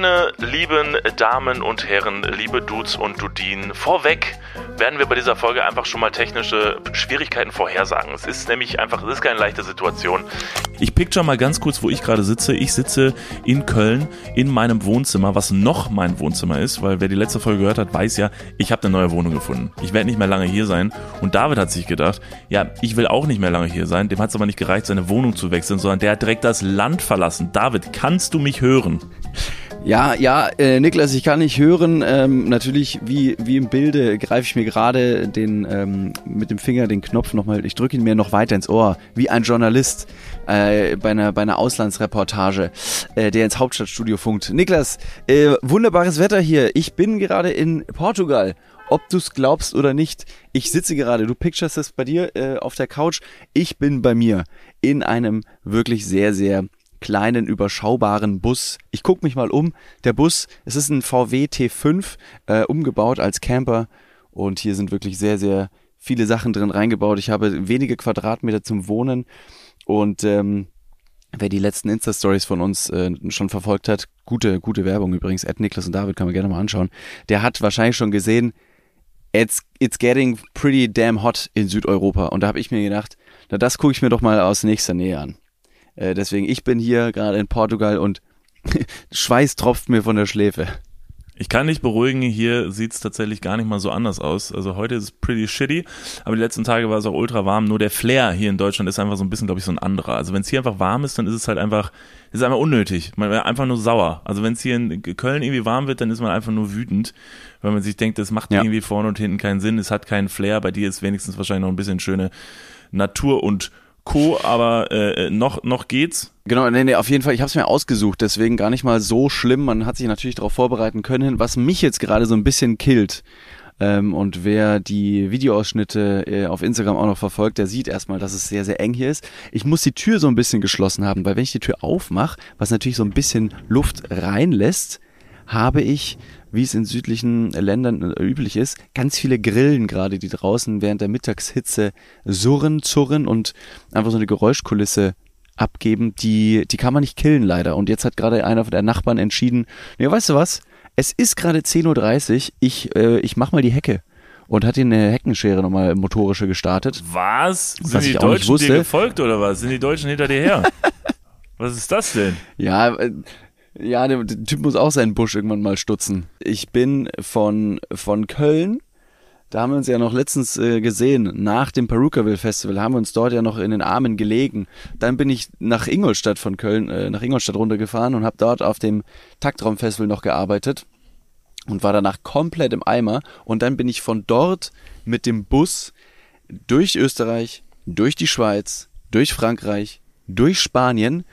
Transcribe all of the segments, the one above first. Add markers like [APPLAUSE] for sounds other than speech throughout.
Meine lieben Damen und Herren, liebe Dudes und Dudinen, vorweg werden wir bei dieser Folge einfach schon mal technische Schwierigkeiten vorhersagen. Es ist nämlich einfach, es ist keine leichte Situation. Ich picture mal ganz kurz, wo ich gerade sitze. Ich sitze in Köln in meinem Wohnzimmer, was noch mein Wohnzimmer ist, weil wer die letzte Folge gehört hat, weiß ja, ich habe eine neue Wohnung gefunden. Ich werde nicht mehr lange hier sein. Und David hat sich gedacht, ja, ich will auch nicht mehr lange hier sein. Dem hat es aber nicht gereicht, seine Wohnung zu wechseln, sondern der hat direkt das Land verlassen. David, kannst du mich hören? Ja, ja, äh, Niklas, ich kann nicht hören. Ähm, natürlich, wie, wie im Bilde, greife ich mir gerade den ähm, mit dem Finger den Knopf nochmal, ich drücke ihn mir noch weiter ins Ohr, wie ein Journalist äh, bei, einer, bei einer Auslandsreportage, äh, der ins Hauptstadtstudio funkt. Niklas, äh, wunderbares Wetter hier. Ich bin gerade in Portugal. Ob du es glaubst oder nicht, ich sitze gerade, du picturest es bei dir äh, auf der Couch, ich bin bei mir in einem wirklich sehr, sehr kleinen, überschaubaren Bus. Ich gucke mich mal um. Der Bus, es ist ein VW T5, äh, umgebaut als Camper. Und hier sind wirklich sehr, sehr viele Sachen drin reingebaut. Ich habe wenige Quadratmeter zum Wohnen. Und ähm, wer die letzten Insta-Stories von uns äh, schon verfolgt hat, gute, gute Werbung übrigens, Ed Niklas und David, kann man gerne mal anschauen, der hat wahrscheinlich schon gesehen, it's, it's getting pretty damn hot in Südeuropa. Und da habe ich mir gedacht, na das gucke ich mir doch mal aus nächster Nähe an. Äh, deswegen, ich bin hier gerade in Portugal und [LAUGHS] Schweiß tropft mir von der Schläfe. Ich kann dich beruhigen, hier sieht es tatsächlich gar nicht mal so anders aus. Also heute ist es pretty shitty, aber die letzten Tage war es auch ultra warm. Nur der Flair hier in Deutschland ist einfach so ein bisschen, glaube ich, so ein anderer. Also wenn es hier einfach warm ist, dann ist es halt einfach, ist einfach unnötig. Man wäre einfach nur sauer. Also wenn es hier in Köln irgendwie warm wird, dann ist man einfach nur wütend, weil man sich denkt, das macht ja. irgendwie vorne und hinten keinen Sinn, es hat keinen Flair. Bei dir ist wenigstens wahrscheinlich noch ein bisschen schöne Natur und Co., aber äh, noch, noch geht's. Genau, nee, nee, auf jeden Fall, ich habe es mir ausgesucht, deswegen gar nicht mal so schlimm. Man hat sich natürlich darauf vorbereiten können, was mich jetzt gerade so ein bisschen killt. Ähm, und wer die Videoausschnitte äh, auf Instagram auch noch verfolgt, der sieht erstmal, dass es sehr, sehr eng hier ist. Ich muss die Tür so ein bisschen geschlossen haben, weil wenn ich die Tür aufmache, was natürlich so ein bisschen Luft reinlässt, habe ich wie es in südlichen Ländern äh, üblich ist, ganz viele Grillen gerade, die draußen während der Mittagshitze surren, zurren und einfach so eine Geräuschkulisse abgeben, die, die kann man nicht killen leider. Und jetzt hat gerade einer der Nachbarn entschieden, ja, weißt du was, es ist gerade 10.30 Uhr, ich, äh, ich mach mal die Hecke und hat ihn eine Heckenschere nochmal motorische gestartet. Was? Sind was die Deutschen dir gefolgt oder was? Sind die Deutschen hinter dir her? [LAUGHS] was ist das denn? Ja, äh, ja, der, der, Typ muss auch seinen Busch irgendwann mal stutzen. Ich bin von, von Köln, da haben wir uns ja noch letztens äh, gesehen, nach dem Perukaville Festival, haben wir uns dort ja noch in den Armen gelegen. Dann bin ich nach Ingolstadt von Köln, äh, nach Ingolstadt runtergefahren und habe dort auf dem Taktraum Festival noch gearbeitet und war danach komplett im Eimer. Und dann bin ich von dort mit dem Bus durch Österreich, durch die Schweiz, durch Frankreich, durch Spanien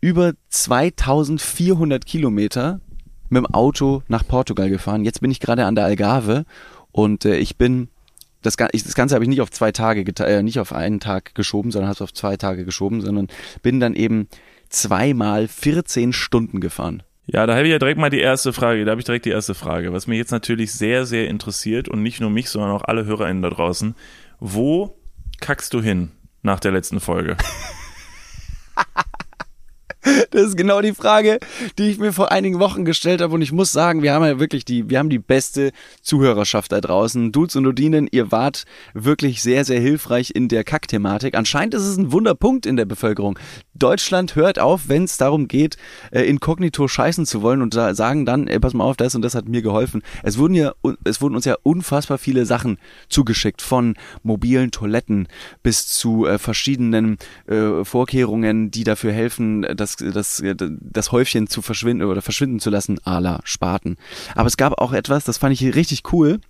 über 2400 Kilometer mit dem Auto nach Portugal gefahren. Jetzt bin ich gerade an der Algarve und äh, ich bin das, das Ganze habe ich nicht auf zwei Tage, äh, nicht auf einen Tag geschoben, sondern habe es auf zwei Tage geschoben, sondern bin dann eben zweimal 14 Stunden gefahren. Ja, da habe ich ja direkt mal die erste Frage. Da habe ich direkt die erste Frage, was mich jetzt natürlich sehr, sehr interessiert und nicht nur mich, sondern auch alle HörerInnen da draußen. Wo kackst du hin nach der letzten Folge? [LAUGHS] [LAUGHS] Das ist genau die Frage, die ich mir vor einigen Wochen gestellt habe. Und ich muss sagen, wir haben ja wirklich die, wir haben die beste Zuhörerschaft da draußen. Dudes und Dudinen, ihr wart wirklich sehr, sehr hilfreich in der Kackthematik. Anscheinend ist es ein Wunderpunkt in der Bevölkerung. Deutschland hört auf, wenn es darum geht, äh, inkognito scheißen zu wollen und da sagen dann, ey, pass mal auf, das und das hat mir geholfen. Es wurden ja, es wurden uns ja unfassbar viele Sachen zugeschickt, von mobilen Toiletten bis zu äh, verschiedenen äh, Vorkehrungen, die dafür helfen, dass das, das, das Häufchen zu verschwinden oder verschwinden zu lassen, à la Spaten. Aber es gab auch etwas, das fand ich richtig cool.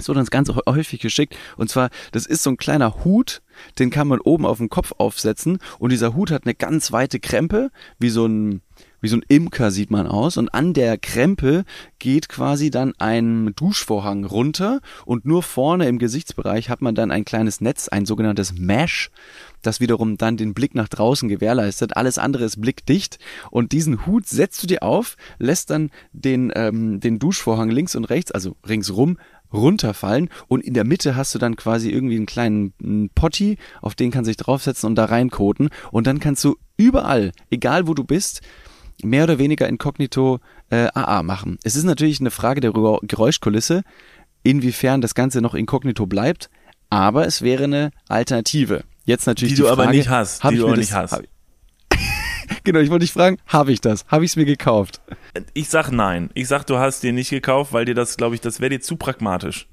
Es wurde uns ganz häufig geschickt. Und zwar, das ist so ein kleiner Hut, den kann man oben auf den Kopf aufsetzen. Und dieser Hut hat eine ganz weite Krempe, wie so ein, wie so ein Imker sieht man aus. Und an der Krempe geht quasi dann ein Duschvorhang runter. Und nur vorne im Gesichtsbereich hat man dann ein kleines Netz, ein sogenanntes Mesh das wiederum dann den Blick nach draußen gewährleistet. Alles andere ist blickdicht und diesen Hut setzt du dir auf, lässt dann den, ähm, den Duschvorhang links und rechts, also ringsrum, runterfallen und in der Mitte hast du dann quasi irgendwie einen kleinen Potti, auf den kannst du dich draufsetzen und da reinkoten und dann kannst du überall, egal wo du bist, mehr oder weniger inkognito äh, AA machen. Es ist natürlich eine Frage der Geräuschkulisse, inwiefern das Ganze noch inkognito bleibt, aber es wäre eine Alternative. Jetzt natürlich die, die du Frage, aber nicht hast, die ich du das- nicht hast. [LAUGHS] Genau, ich wollte dich fragen, habe ich das? Habe ich es mir gekauft? Ich sag nein. Ich sag, du hast dir nicht gekauft, weil dir das, glaube ich, das wäre dir zu pragmatisch.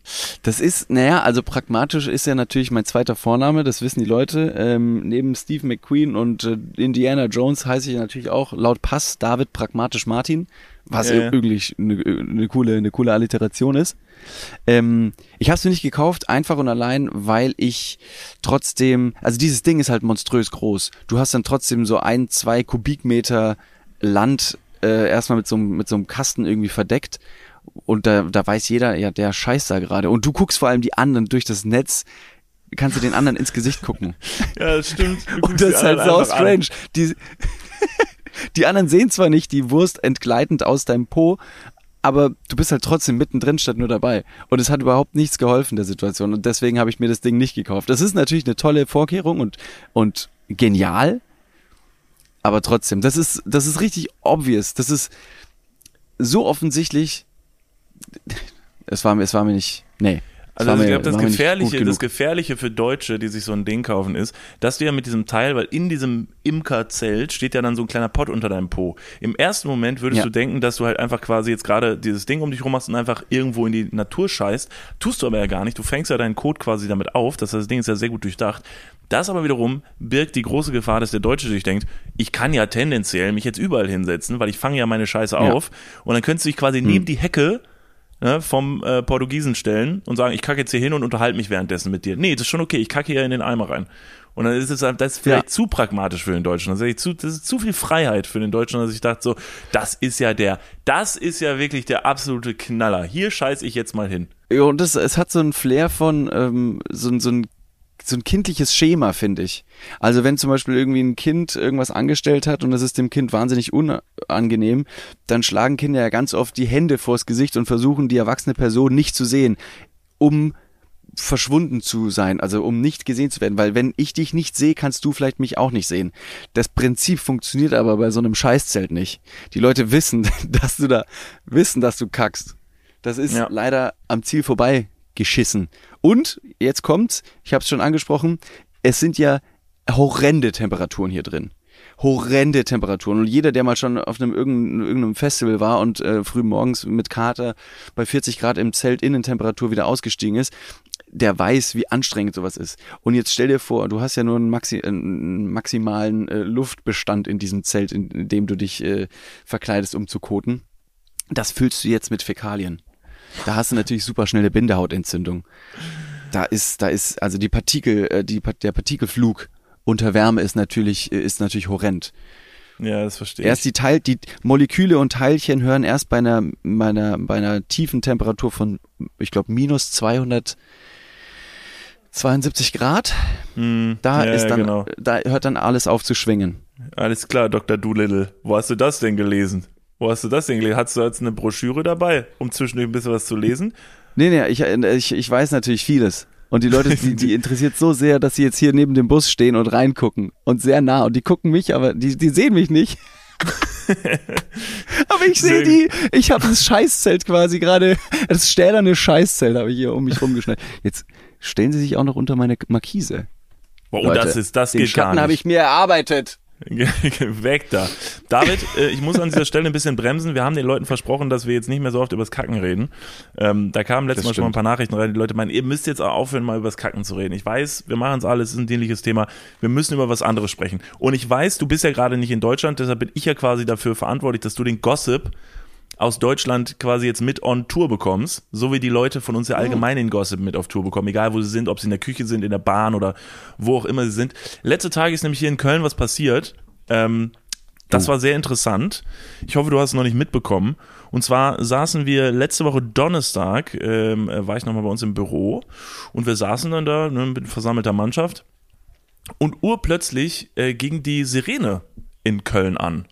Das ist, naja, also pragmatisch ist ja natürlich mein zweiter Vorname, das wissen die Leute. Ähm, neben Steve McQueen und äh, Indiana Jones heiße ich natürlich auch laut Pass David Pragmatisch Martin, was Ja, ja. irgendwie eine, eine, coole, eine coole Alliteration ist. Ähm, ich habe es mir nicht gekauft, einfach und allein, weil ich trotzdem, also dieses Ding ist halt monströs groß. Du hast dann trotzdem so ein, zwei Kubikmeter Land äh, erstmal mit so, einem- mit so einem Kasten irgendwie verdeckt. Und da, da weiß jeder, ja, der scheißt da gerade. Und du guckst vor allem die anderen durch das Netz, kannst du den anderen ins Gesicht gucken. [LAUGHS] Ja, das stimmt. Und das ist halt so strange. Die, die anderen sehen zwar nicht die Wurst entgleitend aus deinem Po, aber du bist halt trotzdem mittendrin statt nur dabei. Und es hat überhaupt nichts geholfen der Situation. Und deswegen habe ich mir das Ding nicht gekauft. Das ist natürlich eine tolle Vorkehrung und, und genial. Aber trotzdem, das ist, das ist richtig obvious. Das ist so offensichtlich. Es war es war mir nicht, nee. Also war ich glaube, das Gefährliche, das. Gefährliche für Deutsche, die sich so ein Ding kaufen, ist, dass du ja mit diesem Teil, weil in diesem Imkerzelt steht ja dann so ein kleiner Pott unter deinem Po. Im ersten Moment würdest Ja. du denken, dass du halt einfach quasi jetzt gerade dieses Ding um dich rum hast und einfach irgendwo in die Natur scheißt. Tust du aber ja gar nicht. Du fängst ja deinen Code quasi damit auf. Das heißt, das Ding ist ja sehr gut durchdacht. Das aber wiederum birgt die große Gefahr, dass der Deutsche sich denkt, ich kann ja tendenziell mich jetzt überall hinsetzen, weil ich fange ja meine Scheiße Ja. auf. Und dann könntest du dich quasi neben die Hecke ne, vom äh, Portugiesen stellen und sagen, ich kacke jetzt hier hin und unterhalte mich währenddessen mit dir. Nee, das ist schon okay, ich kacke hier in den Eimer rein. Und dann ist es halt- das ist vielleicht Ja. zu pragmatisch für den Deutschen. Das ist, zu, das ist zu viel Freiheit für den Deutschen, dass ich dachte so, das ist ja der, das ist ja wirklich der absolute Knaller. Hier scheiß ich jetzt mal hin. Ja, und das, es hat so ein Flair von ähm, so, so ein so ein kindliches Schema, finde ich. Also wenn zum Beispiel irgendwie ein Kind irgendwas angestellt hat und es ist dem Kind wahnsinnig unangenehm, dann schlagen Kinder ja ganz oft die Hände vors Gesicht und versuchen die erwachsene Person nicht zu sehen, um verschwunden zu sein, also um nicht gesehen zu werden, weil wenn ich dich nicht sehe, kannst du vielleicht mich auch nicht sehen. Das Prinzip funktioniert aber bei so einem Scheißzelt nicht. Die Leute wissen, [LAUGHS] dass du da wissen, dass du kackst. Das ist Ja. leider am Ziel vorbei geschissen. Und jetzt kommt's, ich habe es schon angesprochen, es sind ja horrende Temperaturen hier drin. Horrende Temperaturen. Und jeder, der mal schon auf einem irgendeinem, Festival war und äh, früh morgens mit Kater bei 40 Grad im Zelt Innentemperatur wieder ausgestiegen ist, der weiß, wie anstrengend sowas ist. Und jetzt stell dir vor, du hast ja nur einen, Maxi einen maximalen äh, Luftbestand in diesem Zelt, in, in dem du dich äh, verkleidest, um zu koten. Das füllst du jetzt mit Fäkalien. Da hast du natürlich super schnelle Bindehautentzündung. Da ist, da ist, also die Partikel, äh, die, der Partikelflug unter Wärme ist natürlich, äh, ist natürlich horrend. Ja, das verstehe ich. Erst die Teil, die Moleküle und Teilchen hören erst bei einer, bei einer, bei einer tiefen Temperatur von, ich glaube, minus 272 Grad. Hm, Da ja, ist dann, genau. da hört dann alles auf zu schwingen. Alles klar, Dr. Doolittle. Wo hast du das denn gelesen? Wo hast du das denn gelesen? Hast du jetzt eine Broschüre dabei, um zwischendurch ein bisschen was zu lesen? Nee, nee, ich, ich, ich weiß natürlich vieles. Und die Leute, die, die [LAUGHS] interessiert so sehr, dass sie jetzt hier neben dem Bus stehen und reingucken. Und sehr nah. Und die gucken mich, aber die, die sehen mich nicht. [LAUGHS] aber ich sehe die. Ich habe das Scheißzelt quasi gerade. Das stählerne Scheißzelt habe ich hier um mich rumgeschnallt. Jetzt stellen sie sich auch noch unter meine Markise. Oh, Leute, das ist, das Den geht gar Schatten habe ich mir erarbeitet. [LAUGHS] Weg da. David, äh, ich muss an dieser Stelle ein bisschen bremsen. Wir haben den Leuten versprochen, dass wir jetzt nicht mehr so oft übers Kacken reden. Ähm, da kamen letztes Das Mal schon mal ein paar Nachrichten rein. Die Leute meinen, ihr müsst jetzt auch aufhören, mal übers Kacken zu reden. Ich weiß, wir machen es alles, es ist ein dienliches Thema. Wir müssen über was anderes sprechen. Und ich weiß, du bist ja gerade nicht in Deutschland, deshalb bin ich ja quasi dafür verantwortlich, dass du den Gossip aus Deutschland quasi jetzt mit on Tour bekommst, so wie die Leute von uns ja allgemein den Gossip mit auf Tour bekommen, egal wo sie sind, ob sie in der Küche sind, in der Bahn oder wo auch immer sie sind. Letzte Tage ist nämlich hier in Köln was passiert. Ähm, das war sehr interessant. Ich hoffe, du hast es noch nicht mitbekommen. Und zwar saßen wir letzte Woche Donnerstag, ähm, äh, war ich nochmal bei uns im Büro und wir saßen dann da ne, mit versammelter Mannschaft und urplötzlich äh, ging die Sirene in Köln an.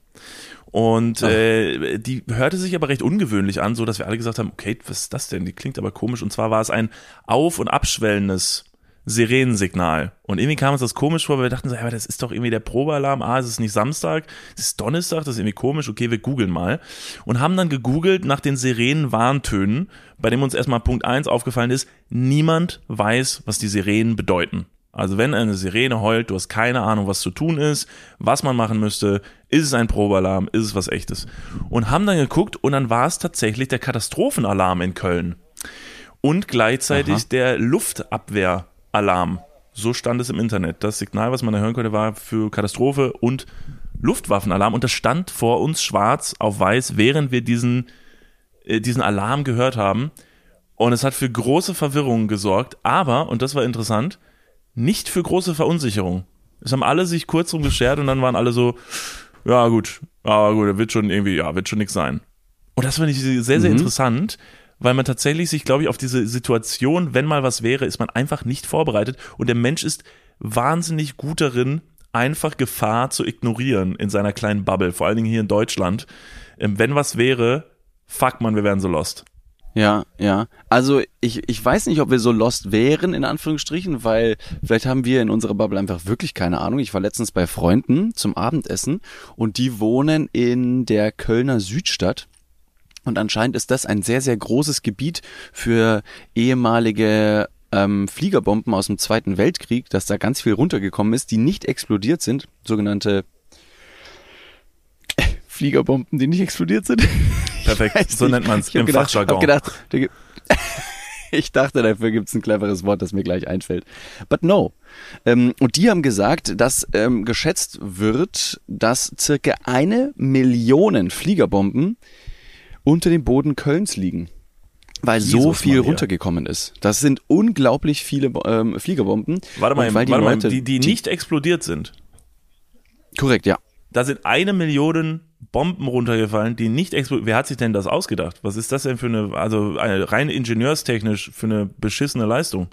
Und äh, die hörte sich aber recht ungewöhnlich an, so dass wir alle gesagt haben, okay, was ist das denn? Die klingt aber komisch. Und zwar war es ein auf- und abschwellendes Sirenensignal. Und irgendwie kam uns das komisch vor, weil wir dachten so, ja, aber das ist doch irgendwie der Probealarm. Ah, es ist nicht Samstag, es ist Donnerstag, das ist irgendwie komisch. Okay, wir googeln mal. Und haben dann gegoogelt nach den Sirenen-Warntönen, bei dem uns erstmal Punkt eins aufgefallen ist, niemand weiß, was die Sirenen bedeuten. Also wenn eine Sirene heult, du hast keine Ahnung, was zu tun ist, was man machen müsste, ist es ein Probealarm, ist es was echtes. Und haben dann geguckt und dann war es tatsächlich der Katastrophenalarm in Köln. Und gleichzeitig Aha. der Luftabwehr Alarm. So stand es im Internet. Das Signal, was man da hören konnte, war für Katastrophe und Luftwaffenalarm. Und das stand vor uns schwarz auf weiß, während wir diesen, äh, diesen Alarm gehört haben. Und es hat für große Verwirrung gesorgt, aber, und das war interessant, nicht für große Verunsicherung. Es haben alle sich kurz drum geschert und dann waren alle so, ja gut, aber gut, wird schon irgendwie, ja, wird schon nichts sein. Und das fand ich sehr, sehr mhm. interessant, weil man tatsächlich sich, glaube ich, auf diese Situation, wenn mal was wäre, ist man einfach nicht vorbereitet und der Mensch ist wahnsinnig gut darin, einfach Gefahr zu ignorieren in seiner kleinen Bubble, vor allen Dingen hier in Deutschland. Ähm, wenn was wäre, fuck man, wir wären so lost. Ja, ja. Also ich, ich weiß nicht, ob wir so lost wären, in Anführungsstrichen, weil vielleicht haben wir in unserer Bubble einfach wirklich keine Ahnung. Ich war letztens bei Freunden zum Abendessen und die wohnen in der Kölner Südstadt und anscheinend ist das ein sehr, sehr großes Gebiet für ehemalige ähm, Fliegerbomben aus dem Zweiten Weltkrieg, dass da ganz viel runtergekommen ist, die nicht explodiert sind, sogenannte [LAUGHS] Fliegerbomben, die nicht explodiert sind. Perfekt, so nennt man es im gedacht, Fachjargon. Gedacht, [LAUGHS] ich dachte, dafür gibt es ein cleveres Wort, das mir gleich einfällt. But no. Ähm, und die haben gesagt, dass ähm, geschätzt wird, dass circa eine Million Fliegerbomben unter dem Boden Kölns liegen. Weil Jesus so viel runtergekommen ist. Das sind unglaublich viele ähm, Fliegerbomben. Warte mal, weil die, warte Leute, mal die, die nicht explodiert sind. Korrekt, ja. Da sind eine Million Bomben runtergefallen, die nicht explodiert. Wer hat sich denn das ausgedacht? Was ist das denn für eine, also eine rein ingenieurstechnisch für eine beschissene Leistung?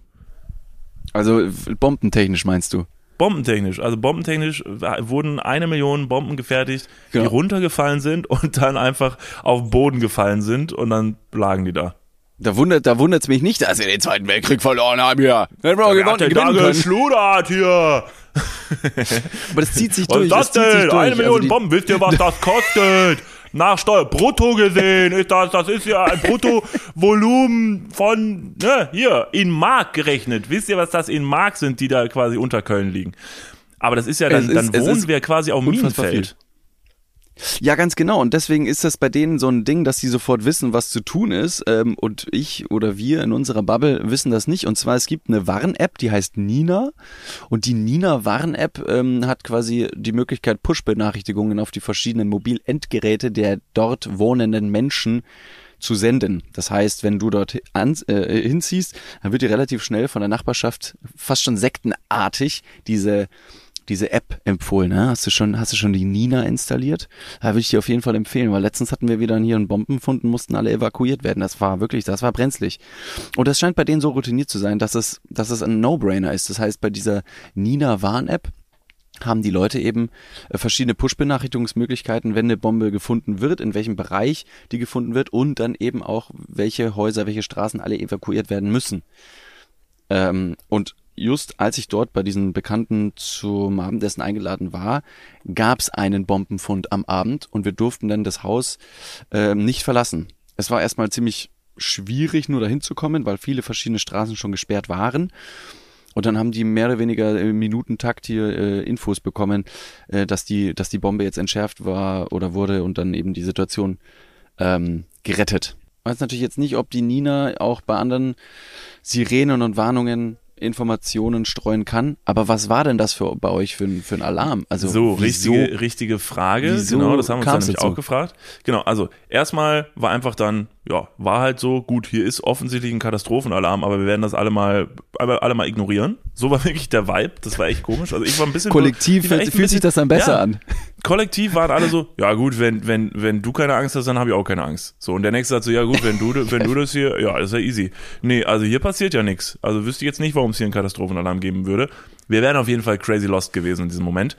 Also bombentechnisch meinst du? bombentechnisch. Also bombentechnisch wurden eine Million Bomben gefertigt, die ja. runtergefallen sind und dann einfach auf den Boden gefallen sind und dann lagen die da. Da wundert da wundert's mich nicht, dass wir den Zweiten Weltkrieg verloren haben hier. Hätten wir gewonnen, hat gewinnen können. Schludert hier. [LAUGHS] Aber das zieht sich durch. Was ist das, das denn? Eine Million also Bomben, wisst ihr, was das [LAUGHS] kostet? nach Steuer brutto gesehen ist das, das ist ja ein Bruttovolumen von, ne, hier, in Mark gerechnet. Wisst ihr, was das in Mark sind, die da quasi unter Köln liegen? Aber das ist ja, dann, ist, dann wohnen wir quasi auf dem Minenfeld. Ja, ganz genau. Und deswegen ist das bei denen so ein Ding, dass sie sofort wissen, was zu tun ist. Ähm, und ich oder wir in unserer Bubble wissen das nicht. Und zwar, es gibt eine Warn-App, die heißt Nina. Und die Nina-Warn-App ähm, hat quasi die Möglichkeit, Push-Benachrichtigungen auf die verschiedenen Mobilendgeräte der dort wohnenden Menschen zu senden. Das heißt, wenn du dort an, äh, hinziehst, dann wird dir relativ schnell von der Nachbarschaft fast schon sektenartig diese diese App empfohlen. Ne? Hast du schon, hast du schon die Nina installiert? Da würde ich dir auf jeden Fall empfehlen, weil letztens hatten wir wieder hier einen Bombenfund und mussten alle evakuiert werden. Das war wirklich, das war brenzlig. Und das scheint bei denen so routiniert zu sein, dass es, dass es ein No-Brainer ist. Das heißt, bei dieser Nina Warn-App haben die Leute eben äh, verschiedene Push-Benachrichtigungsmöglichkeiten, wenn eine Bombe gefunden wird, in welchem Bereich die gefunden wird und dann eben auch, welche Häuser, welche Straßen alle evakuiert werden müssen. Ähm, und just als ich dort bei diesen Bekannten zum Abendessen eingeladen war, gab es einen Bombenfund am Abend und wir durften dann das Haus äh, nicht verlassen. Es war erstmal ziemlich schwierig, nur dahin zu kommen, weil viele verschiedene Straßen schon gesperrt waren. Und dann haben die mehr oder weniger im Minutentakt hier äh, Infos bekommen, äh, dass die, dass die Bombe jetzt entschärft war oder wurde und dann eben die Situation ähm, gerettet. Ich weiß natürlich jetzt nicht, ob die Nina auch bei anderen Sirenen und Warnungen Informationen streuen kann. Aber was war denn das für bei euch für, für ein Alarm? Also so wieso, richtige richtige Frage. Genau, das haben wir uns nämlich auch gefragt. Genau, also erstmal war einfach dann ja, war halt so, gut, hier ist offensichtlich ein Katastrophenalarm, aber wir werden das alle mal, alle mal ignorieren. So war [LAUGHS] wirklich der Vibe, das war echt komisch. Also ich war ein bisschen. Kollektiv fühlt, sich das dann besser ja, an. Kollektiv waren alle so, ja gut, wenn, wenn, wenn du keine Angst hast, dann habe ich auch keine Angst. So, und der nächste sagt so, ja gut, wenn du, wenn du das hier, ja, ist ja easy. Nee, also hier passiert ja nichts. Also wüsste ich jetzt nicht, warum es hier einen Katastrophenalarm geben würde. Wir wären auf jeden Fall crazy lost gewesen in diesem Moment.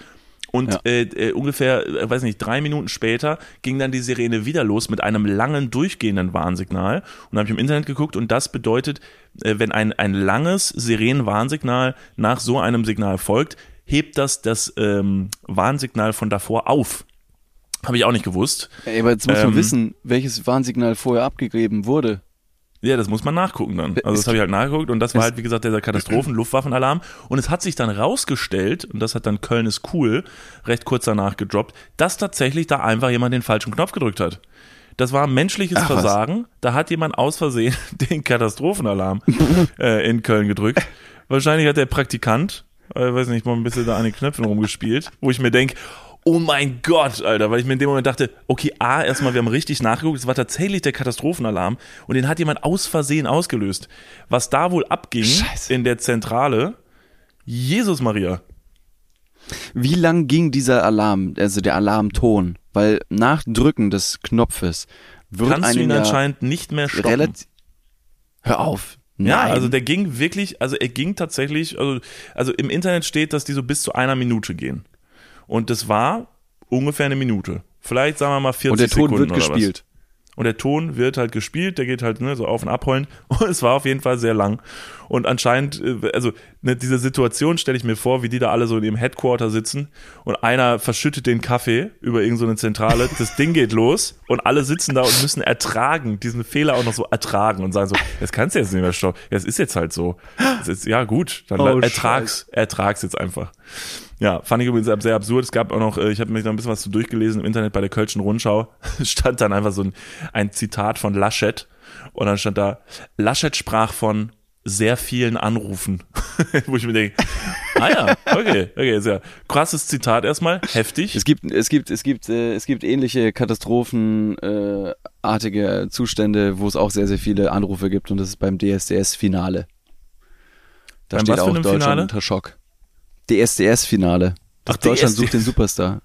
Und Ja. äh, äh, ungefähr, äh, weiß nicht, drei Minuten später ging dann die Sirene wieder los mit einem langen, durchgehenden Warnsignal. Und habe ich im Internet geguckt und das bedeutet, äh, wenn ein, ein langes Sirenenwarnsignal nach so einem Signal folgt, hebt das das ähm, Warnsignal von davor auf. Habe ich auch nicht gewusst. Ey, aber jetzt muss Ähm, man wissen, welches Warnsignal vorher abgegeben wurde. Ja, das muss man nachgucken dann. Also das habe ich halt nachgeguckt und das war halt, wie gesagt, dieser Katastrophen-Luftwaffenalarm. Und es hat sich dann rausgestellt, und das hat dann Köln ist cool, recht kurz danach gedroppt, dass tatsächlich da einfach jemand den falschen Knopf gedrückt hat. Das war menschliches Ach, was. Versagen. Da hat jemand aus Versehen [LAUGHS] den Katastrophenalarm [LAUGHS] äh, in Köln gedrückt. Wahrscheinlich hat der Praktikant, äh, weiß nicht, mal ein bisschen da an den Knöpfen rumgespielt, wo ich mir denke, oh mein Gott, Alter, weil ich mir in dem Moment dachte, okay, A, erstmal, wir haben richtig nachgeguckt, es war tatsächlich der Katastrophenalarm und den hat jemand aus Versehen ausgelöst. Was da wohl abging Scheiße. in der Zentrale, Jesus Maria. Wie lang ging dieser Alarm, also der Alarmton? Weil nach Drücken des Knopfes wird Kannst du ihn ja anscheinend nicht mehr stoppen. Hör auf. Ja, Nein. also der ging wirklich, also er ging tatsächlich, also, also im Internet steht, dass die so bis zu einer Minute gehen. Und das war ungefähr eine Minute. Vielleicht sagen wir mal 40 Und der Ton Sekunden wird gespielt. Und der Ton wird halt gespielt, der geht halt ne, so auf und abheulen. [LAUGHS] Und es war auf jeden Fall sehr lang. Und anscheinend, äh, also ne, diese Situation stelle ich mir vor, wie die da alle so in ihrem Headquarter sitzen und einer verschüttet den Kaffee über irgendeine so Zentrale, das Ding geht los und alle sitzen da und müssen ertragen, diesen Fehler auch noch so ertragen und sagen so, das kannst du jetzt nicht mehr stoppen. Ja, es ist jetzt halt so. Ist, ja gut, dann Oh, ertrag's, ertrag's jetzt einfach. Ja, fand ich übrigens sehr absurd. Es gab auch noch, äh, ich habe mich da ein bisschen was zu durchgelesen im Internet bei der Kölschen Rundschau. [LAUGHS] stand dann einfach so ein, ein Zitat von Laschet. Und dann stand da, Laschet sprach von sehr vielen Anrufen. [LAUGHS] Wo ich mir denke, ah ja, okay, okay, sehr krasses Zitat erstmal, heftig. Es gibt, es gibt, es gibt, äh, es gibt ähnliche katastrophenartige äh, Zustände, wo es auch sehr, sehr viele Anrufe gibt und das ist beim DSDS-Finale. Da Beim steht was für auch einem Deutschland Finale? unter Schock. DSDS-Finale. Ach, Deutschland DSDS. sucht den Superstar.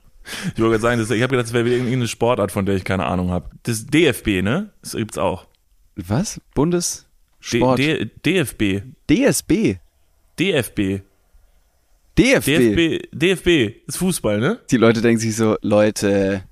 Ich wollte gerade sagen, das, ich habe gedacht, das wäre wieder irgendeine Sportart, von der ich keine Ahnung habe. Das DFB, ne? Das gibt's auch. Was? D Bundessport? D DFB. DSB. DFB. DFB. DFB. DFB ist Fußball, ne? Die Leute denken sich so, Leute,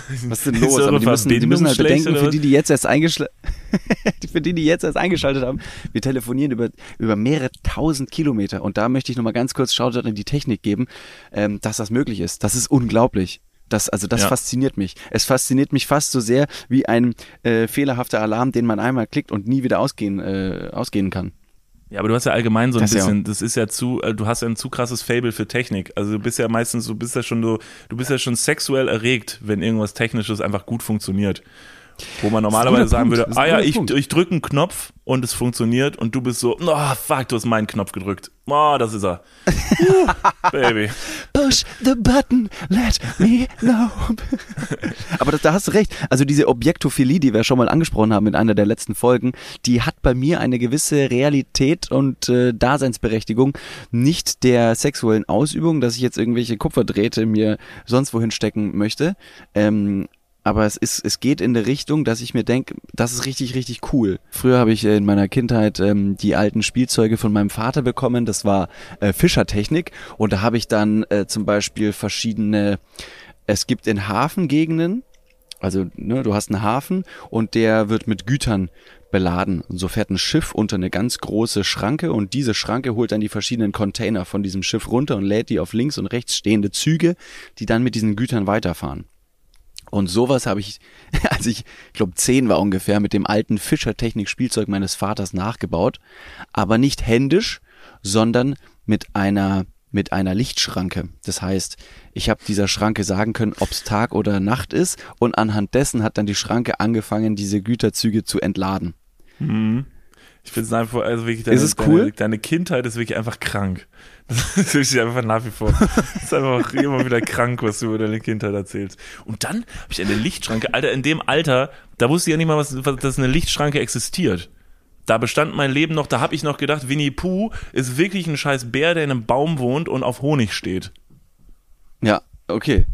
[LAUGHS] was ist denn Ist los? eure Aber die müssen, die müssen halt bedenken, für die, die jetzt erst eingeschaltet [LAUGHS] für die, die jetzt erst eingeschaltet haben, wir telefonieren über, über mehrere tausend Kilometer. Und da möchte ich nochmal ganz kurz Shoutout in die Technik geben, ähm, dass das möglich ist. Das ist unglaublich. Das, also das Ja. fasziniert mich. Es fasziniert mich fast so sehr wie ein äh, fehlerhafter Alarm, den man einmal klickt und nie wieder ausgehen, äh, ausgehen kann. Ja, aber du hast ja allgemein so ein Das ja- bisschen, das ist ja zu, äh, du hast ja ein zu krasses Fable für Technik. Also du bist ja meistens, du bist ja schon so, du bist ja schon sexuell erregt, wenn irgendwas Technisches einfach gut funktioniert. Wo man normalerweise sagen Punkt. würde, ah ja, ich, ich drücke einen Knopf und es funktioniert und du bist so, oh fuck, du hast meinen Knopf gedrückt. Oh, das ist er. [LAUGHS] Baby. Push the button, let me know. [LAUGHS] Aber das, da hast du recht. Also diese Objektophilie, die wir schon mal angesprochen haben in einer der letzten Folgen, die hat bei mir eine gewisse Realität und äh, Daseinsberechtigung. Nicht der sexuellen Ausübung, dass ich jetzt irgendwelche Kupferdrähte mir sonst wohin stecken möchte. Ähm, aber es ist, es geht in der Richtung, dass ich mir denke, das ist richtig, richtig cool. Früher habe ich in meiner Kindheit ähm, die alten Spielzeuge von meinem Vater bekommen. Das war äh, Fischertechnik und da habe ich dann äh, zum Beispiel verschiedene. Es gibt in Hafengegenden, also ne, du hast einen Hafen und der wird mit Gütern beladen. Und so fährt ein Schiff unter eine ganz große Schranke und diese Schranke holt dann die verschiedenen Container von diesem Schiff runter und lädt die auf links und rechts stehende Züge, die dann mit diesen Gütern weiterfahren. Und sowas habe ich, [LAUGHS] als ich, ich glaube, zehn war ungefähr, mit dem alten Fischertechnik-Spielzeug meines Vaters nachgebaut. Aber nicht händisch, sondern mit einer, mit einer Lichtschranke. Das heißt, ich habe dieser Schranke sagen können, ob es Tag oder Nacht ist. Und anhand dessen hat dann die Schranke angefangen, diese Güterzüge zu entladen. Ich finde es einfach, also wirklich, Ist es cool? Deine, deine Kindheit ist wirklich einfach krank. [LAUGHS] Das ist wirklich einfach nach wie vor. Das ist einfach immer wieder krank, was du über deine Kindheit erzählst. Und dann habe ich eine Lichtschranke, Alter, in dem Alter, da wusste ich ja nicht mal, was, was dass eine Lichtschranke existiert. Da bestand mein Leben noch, da habe ich noch gedacht, Winnie Pooh ist wirklich ein scheiß Bär, der in einem Baum wohnt und auf Honig steht. Ja, okay.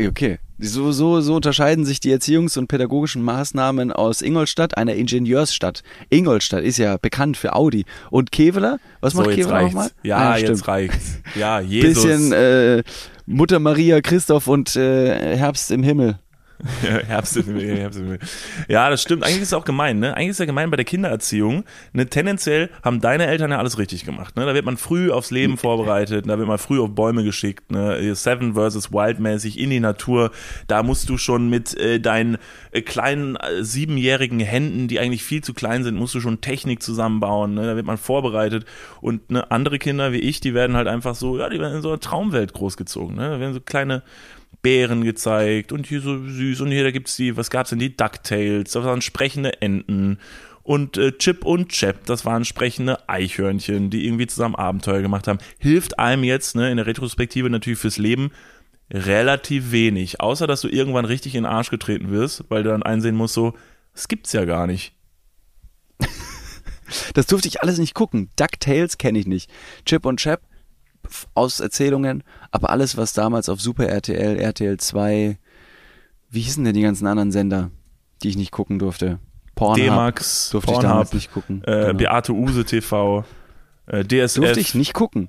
Okay. So, so, so unterscheiden sich die Erziehungs- und pädagogischen Maßnahmen aus Ingolstadt, einer Ingenieursstadt. Ingolstadt ist ja bekannt für Audi. Und Keveler, was macht so, reicht's. nochmal? Ja, Ah, jetzt reicht's. Ja, [LAUGHS] Jesus. Bisschen äh, Mutter Maria, Christoph und äh, Herbst im Himmel. Ja, [LAUGHS] Herbst in mir, Herbst in mir. Ja, das stimmt. Eigentlich ist es auch gemein, ne? Eigentlich ist es ja gemein bei der Kindererziehung. Ne? Tendenziell haben deine Eltern ja alles richtig gemacht. Ne? Da wird man früh aufs Leben vorbereitet, da wird man früh auf Bäume geschickt, ne? Seven versus Wild mäßig in die Natur. Da musst du schon mit äh, deinen äh, kleinen äh, siebenjährigen Händen, die eigentlich viel zu klein sind, musst du schon Technik zusammenbauen. Ne? Da wird man vorbereitet. Und ne, andere Kinder wie ich, die werden halt einfach so, ja, die werden in so einer Traumwelt großgezogen. Ne? Da werden so kleine Bären gezeigt und hier so süß und hier da gibt's die, was gab's denn, die Ducktails, das waren sprechende Enten und äh, Chip und Chap, das waren sprechende Eichhörnchen, die irgendwie zusammen Abenteuer gemacht haben. Hilft einem jetzt, ne, in der Retrospektive natürlich fürs Leben relativ wenig, außer dass du irgendwann richtig in den Arsch getreten wirst, weil du dann einsehen musst, so, das gibt's ja gar nicht. Das durfte ich alles nicht gucken. DuckTales kenne ich nicht. Chip und Chap aus Erzählungen, aber alles, was damals auf Super RTL, RTL 2, wie hießen denn die ganzen anderen Sender, die ich nicht gucken durfte? Pornhub D-Max, durfte Pornhub, ich damals nicht gucken. Äh, genau. Beate Use TV, äh, DSF. Durfte ich nicht gucken.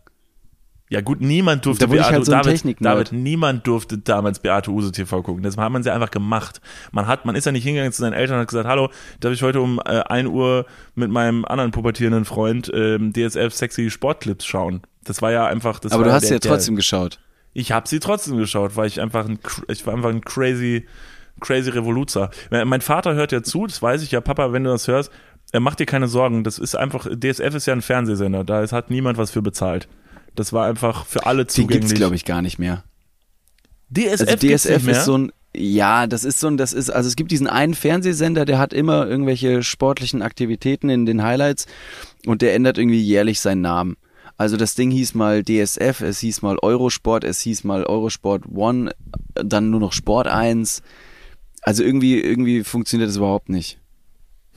Ja gut, niemand durfte da Beate, halt so David, David, niemand durfte damals Beate Use TV gucken. Das hat man sie einfach gemacht. Man hat, man ist ja nicht hingegangen zu seinen Eltern und hat gesagt, hallo, darf ich heute um äh, 1 Uhr mit meinem anderen pubertierenden Freund ähm, DSF sexy Sportclips schauen. Das war ja einfach. Das Aber du hast der, ja trotzdem der, geschaut. Ich habe sie trotzdem geschaut, weil ich einfach ein, ich war einfach ein crazy, crazy Revoluzer. Mein Vater hört ja zu, das weiß ich ja, Papa, wenn du das hörst, er macht dir keine Sorgen. Das ist einfach, DSF ist ja ein Fernsehsender, da hat niemand was für bezahlt. Das war einfach für alle zugänglich. Die gibt's glaube ich gar nicht mehr. DSF, also DSF ist so ein ja, das ist so ein, das ist, also es gibt diesen einen Fernsehsender, der hat immer irgendwelche sportlichen Aktivitäten in den Highlights und der ändert irgendwie jährlich seinen Namen. Also das Ding hieß mal DSF, es hieß mal Eurosport, es hieß mal Eurosport One, dann nur noch Sport 1. Also irgendwie, irgendwie funktioniert das überhaupt nicht.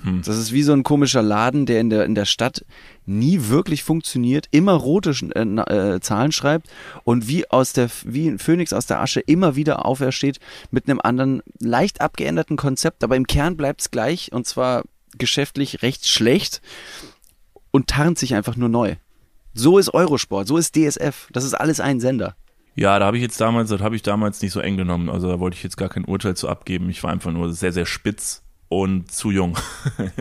Hm. Das ist wie so ein komischer Laden, der in der, in der Stadt nie wirklich funktioniert, immer rote äh, äh, Zahlen schreibt und wie aus der, wie ein Phönix aus der Asche immer wieder aufersteht mit einem anderen, leicht abgeänderten Konzept, aber im Kern bleibt es gleich und zwar geschäftlich recht schlecht und tarnt sich einfach nur neu. So ist Eurosport, so ist DSF. Das ist alles ein Sender. Ja, da habe ich jetzt damals, das habe ich damals nicht so eng genommen. Also da wollte ich jetzt gar kein Urteil zu abgeben. Ich war einfach nur sehr, sehr spitz und zu jung.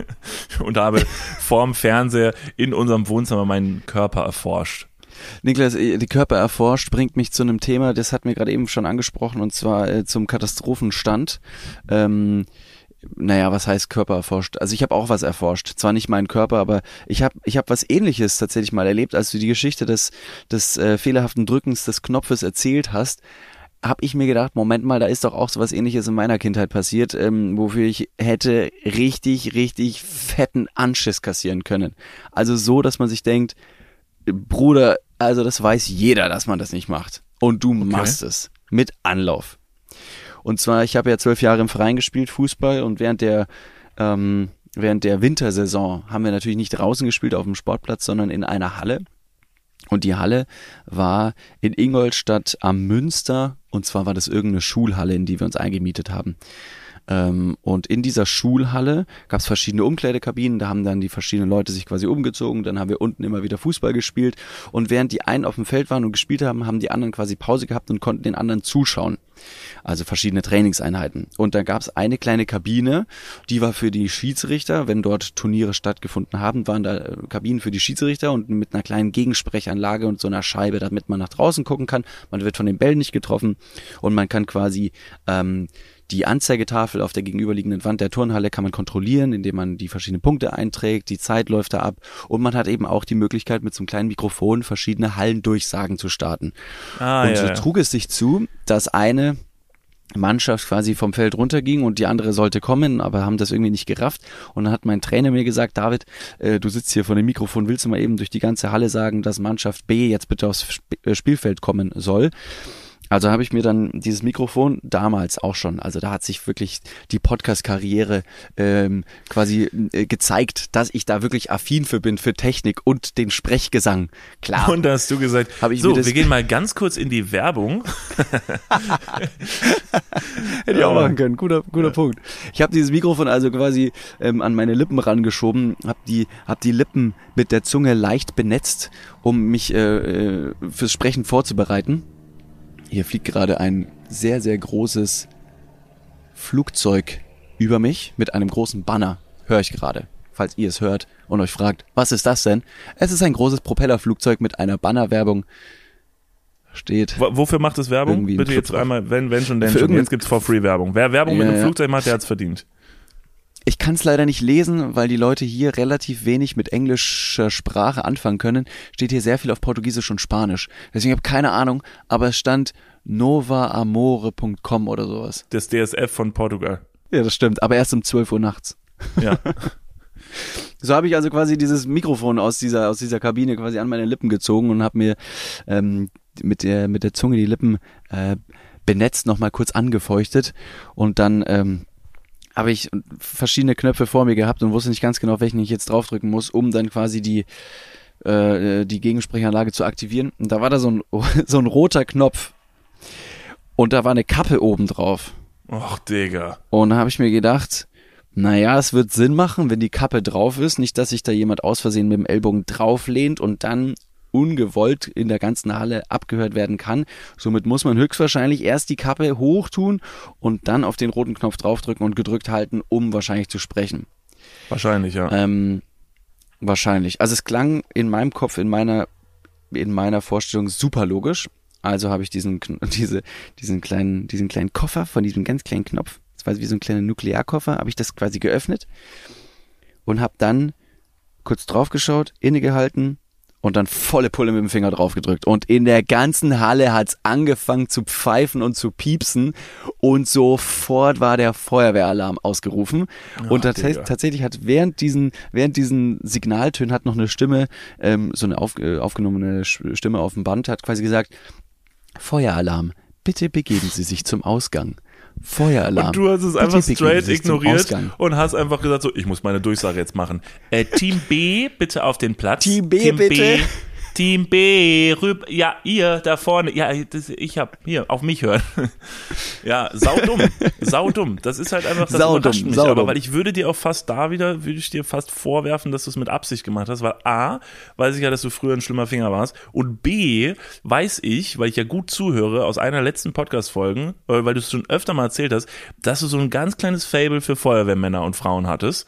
[LAUGHS] und habe vorm Fernseher in unserem Wohnzimmer meinen Körper erforscht. Niklas, äh, die Körper erforscht bringt mich zu einem Thema, das hat mir gerade eben schon angesprochen, und zwar äh, zum Katastrophenstand. Ähm, naja, was heißt Körper erforscht? Also ich habe auch was erforscht. Zwar nicht meinen Körper, aber ich habe ich hab was ähnliches tatsächlich mal erlebt, als du die Geschichte des, des äh, fehlerhaften Drückens des Knopfes erzählt hast habe ich mir gedacht, Moment mal, da ist doch auch so was ähnliches in meiner Kindheit passiert, ähm, wofür ich hätte richtig, richtig fetten Anschiss kassieren können. Also so, dass man sich denkt, Bruder, also das weiß jeder, dass man das nicht macht. Und du okay. machst es. Mit Anlauf. Und zwar, ich habe ja zwölf Jahre im Verein gespielt, Fußball, und während der ähm, während der Wintersaison haben wir natürlich nicht draußen gespielt auf dem Sportplatz, sondern in einer Halle. Und die Halle war in Ingolstadt am Münster. Und zwar war das irgendeine Schulhalle, in die wir uns eingemietet haben. Ähm, und in dieser Schulhalle gab es verschiedene Umkleidekabinen, da haben dann die verschiedenen Leute sich quasi umgezogen, dann haben wir unten immer wieder Fußball gespielt und während die einen auf dem Feld waren und gespielt haben, haben die anderen quasi Pause gehabt und konnten den anderen zuschauen. Also verschiedene Trainingseinheiten. Und da gab es eine kleine Kabine, die war für die Schiedsrichter, wenn dort Turniere stattgefunden haben, waren da äh, Kabinen für die Schiedsrichter und mit einer kleinen Gegensprechanlage und so einer Scheibe, damit man nach draußen gucken kann. Man wird von den Bällen nicht getroffen und man kann quasi ähm, die Anzeigetafel auf der gegenüberliegenden Wand der Turnhalle kann man kontrollieren, indem man die verschiedenen Punkte einträgt, die Zeit läuft da ab und man hat eben auch die Möglichkeit, mit so einem kleinen Mikrofon verschiedene Hallendurchsagen zu starten. Ah, und so ja, trug es sich zu, dass eine Mannschaft quasi vom Feld runterging und die andere sollte kommen, aber haben das irgendwie nicht gerafft. Und dann hat mein Trainer mir gesagt, David, äh, du sitzt hier vor dem Mikrofon, willst du mal eben durch die ganze Halle sagen, dass Mannschaft B jetzt bitte aufs Sp äh, Spielfeld kommen soll? Also habe ich mir dann dieses Mikrofon damals auch schon, also da hat sich wirklich die Podcast-Karriere ähm, quasi äh, gezeigt, dass ich da wirklich affin für bin, für Technik und den Sprechgesang. Klar. Und da hast du gesagt, ich so, wir gehen mal ganz kurz in die Werbung. [LAUGHS] Hätte ich auch machen können, guter, guter ja. Punkt. Ich habe dieses Mikrofon also quasi ähm, an meine Lippen rangeschoben, habe die, hab die Lippen mit der Zunge leicht benetzt, um mich äh, äh fürs Sprechen vorzubereiten Hier fliegt gerade ein sehr, sehr großes Flugzeug über mich mit einem großen Banner. Höre ich gerade. Falls ihr es hört und euch fragt, was ist das denn? Es ist ein großes Propellerflugzeug mit einer Bannerwerbung. Steht. Wo- Wofür macht es Werbung? Bitte jetzt einmal, wenn, wenn schon, denn Für schon. Jetzt gibt's for free Werbung. Wer Werbung mit Ja, einem ja. Flugzeug macht, der hat's verdient. Ich kann es leider nicht lesen, weil die Leute hier relativ wenig mit englischer Sprache anfangen können. Steht hier sehr viel auf Portugiesisch und Spanisch. Deswegen habe ich keine Ahnung, aber es stand novaamore.com oder sowas. Das DSF von Portugal. Ja, das stimmt, aber erst um 12 Uhr nachts. Ja. [LAUGHS] So habe ich also quasi dieses Mikrofon aus dieser, aus dieser Kabine quasi an meine Lippen gezogen und habe mir ähm, mit, der, mit der Zunge die Lippen äh, benetzt nochmal kurz angefeuchtet und dann ähm, habe ich verschiedene Knöpfe vor mir gehabt und wusste nicht ganz genau, welchen ich jetzt draufdrücken muss, um dann quasi die äh, die Gegensprechanlage zu aktivieren. Und da war da so ein, [LAUGHS] so ein roter Knopf und da war eine Kappe oben drauf. Och, Digga. Und da habe ich mir gedacht, naja, es wird Sinn machen, wenn die Kappe drauf ist. Nicht, dass sich da jemand aus Versehen mit dem Ellbogen drauflehnt und dann ungewollt in der ganzen Halle abgehört werden kann. Somit muss man höchstwahrscheinlich erst die Kappe hochtun und dann auf den roten Knopf draufdrücken und gedrückt halten, um wahrscheinlich zu sprechen. Wahrscheinlich, ja. Ähm, wahrscheinlich. Also es klang in meinem Kopf, in meiner, in meiner Vorstellung super logisch. Also habe ich diesen, [LAUGHS] diese, diesen kleinen, diesen kleinen Koffer von diesem ganz kleinen Knopf, das war wie so ein kleiner Nuklearkoffer, habe ich das quasi geöffnet und habe dann kurz draufgeschaut, innegehalten und dann volle Pulle mit dem Finger draufgedrückt. Und in der ganzen Halle hat's angefangen zu pfeifen und zu piepsen und sofort war der Feuerwehralarm ausgerufen. und tats Digga. tatsächlich hat während diesen, während diesen Signaltönen hat noch eine Stimme, ähm, so eine auf, äh, aufgenommene Stimme auf dem Band, hat quasi gesagt, Feueralarm, bitte begeben Sie sich zum Ausgang. Feueralarm. Und du hast es bitte einfach straight ignoriert und hast einfach gesagt, so, ich muss meine Durchsage jetzt machen. Äh, Team B, bitte auf den Platz. Team B, bitte. Team B, rüb, ja, ihr da vorne, ja, das, ich hab, hier, auf mich hören. [LAUGHS] ja, saudumm, saudumm. Das ist halt einfach, das Saudumm, überrascht mich. saudumm. Aber weil ich würde dir auch fast da wieder, würde ich dir fast vorwerfen, dass du es mit Absicht gemacht hast, weil A, weiß ich ja, dass du früher ein schlimmer Finger warst und B, weiß ich, weil ich ja gut zuhöre, aus einer letzten Podcast-Folgen, weil du es schon öfter mal erzählt hast, dass du so ein ganz kleines Fable für Feuerwehrmänner und Frauen hattest.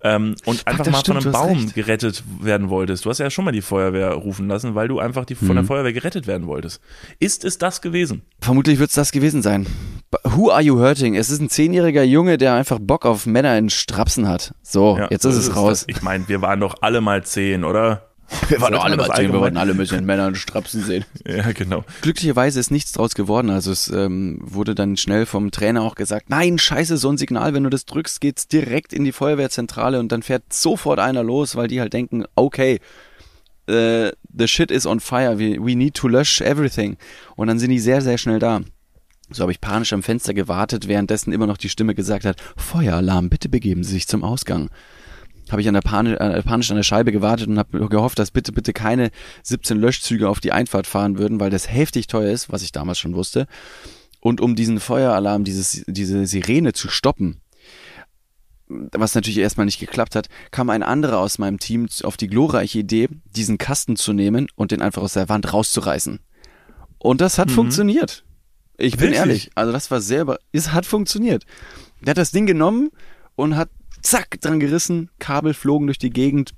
Ähm, und einfach mal stimmt, von einem Baum recht. gerettet werden wolltest. Du hast ja schon mal die Feuerwehr rufen lassen, weil du einfach die, von Mhm. der Feuerwehr gerettet werden wolltest. Ist es das gewesen? Vermutlich wird es das gewesen sein. Who are you hurting? Es ist ein zehnjähriger Junge, der einfach Bock auf Männer in Strapsen hat. So, Ja, jetzt ist es raus. Das. Ich meine, wir waren doch alle mal zehn, oder? Wir waren doch alle mal wir wollten alle ein bisschen Männer in Strapsen sehen. [LAUGHS] Ja, genau. Glücklicherweise ist nichts draus geworden. Also es ähm, wurde dann schnell vom Trainer auch gesagt, nein, scheiße, so ein Signal, wenn du das drückst, geht's direkt in die Feuerwehrzentrale und dann fährt sofort einer los, weil die halt denken, okay, äh, the shit is on fire, we, we need to lösch everything. Und dann sind die sehr, sehr schnell da. So habe ich panisch am Fenster gewartet, währenddessen immer noch die Stimme gesagt hat, Feueralarm, bitte begeben Sie sich zum Ausgang. Habe ich an der Pani äh, panisch an der Scheibe gewartet und habe gehofft, dass bitte, bitte keine 17 Löschzüge auf die Einfahrt fahren würden, weil das heftig teuer ist, was ich damals schon wusste. Und um diesen Feueralarm, dieses, diese Sirene zu stoppen, was natürlich erstmal nicht geklappt hat, kam ein anderer aus meinem Team auf die glorreiche Idee, diesen Kasten zu nehmen und den einfach aus der Wand rauszureißen. Und das hat funktioniert. Ich bin Wirklich? ehrlich, also das war sehr, über- es hat funktioniert. Der hat das Ding genommen und hat zack dran gerissen, Kabel flogen durch die Gegend,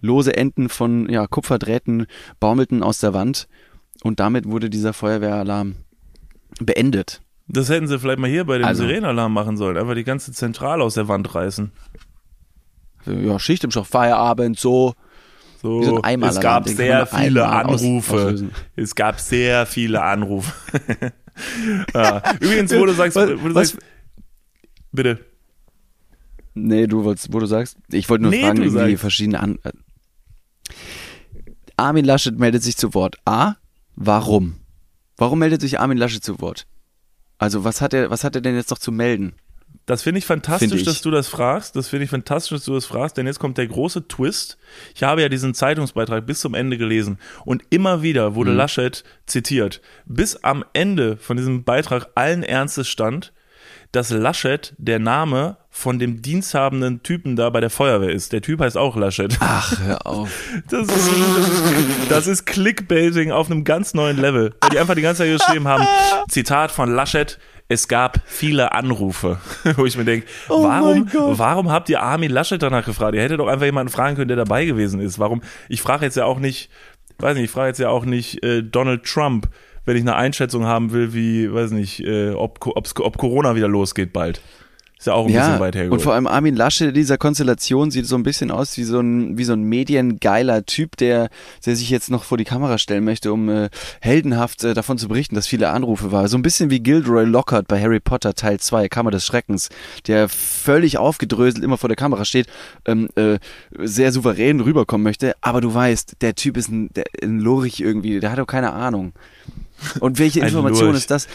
lose Enden von ja, Kupferdrähten baumelten aus der Wand und damit wurde dieser Feuerwehralarm beendet. Das hätten sie vielleicht mal hier bei dem Also- Sirenenalarm machen sollen. Einfach die ganze Zentrale aus der Wand reißen. Ja, Schicht im Schacht, Feierabend, so. So, so es gab den sehr viele aus- Anrufe. auslösen. es gab sehr viele Anrufe. [LAUGHS] ja. Übrigens, wo du sagst, Was- wo du was- sagst bitte. Nee, du wolltest, wo du sagst. Ich wollte nur Nee, fragen, irgendwie sagst. verschiedene An. äh. Armin Laschet meldet sich zu Wort. A. Warum? Warum meldet sich Armin Laschet zu Wort? Also, was hat er, was hat er denn jetzt noch zu melden? Das finde ich fantastisch, Finde ich. dass du das fragst. Das finde ich fantastisch, dass du das fragst, denn jetzt kommt der große Twist. Ich habe ja diesen Zeitungsbeitrag bis zum Ende gelesen und immer wieder wurde Mhm. Laschet zitiert. Bis am Ende von diesem Beitrag allen Ernstes stand, dass Laschet der Name von dem diensthabenden Typen da bei der Feuerwehr ist. Der Typ heißt auch Laschet. Ach, hör auf. [LAUGHS] Das ist, das ist Clickbaiting auf einem ganz neuen Level. Weil die einfach die ganze Zeit geschrieben haben, Zitat von Laschet, es gab viele Anrufe, [LAUGHS] wo ich mir denke, Oh warum, warum habt ihr Armin Laschet danach gefragt? Ihr hättet doch einfach jemanden fragen können, der dabei gewesen ist. Warum? Ich frage jetzt ja auch nicht, weiß nicht, ich frage jetzt ja auch nicht äh, Donald Trump, wenn ich eine Einschätzung haben will, wie, weiß nicht, äh, ob, ob's, ob Corona wieder losgeht bald. Ist ja auch ein bisschen weit hergeholt. und vor allem Armin Lasche in dieser Konstellation sieht so ein bisschen aus wie so ein, wie so ein mediengeiler Typ, der, der sich jetzt noch vor die Kamera stellen möchte, um äh, heldenhaft äh, davon zu berichten, dass viele Anrufe waren. So ein bisschen wie Gilderoy Lockhart bei Harry Potter Teil 2, Kammer des Schreckens, der völlig aufgedröselt immer vor der Kamera steht, ähm, äh, sehr souverän rüberkommen möchte, aber du weißt, der Typ ist ein, der, ein Lurch irgendwie, der hat doch keine Ahnung. Und welche [LAUGHS] Information ist das?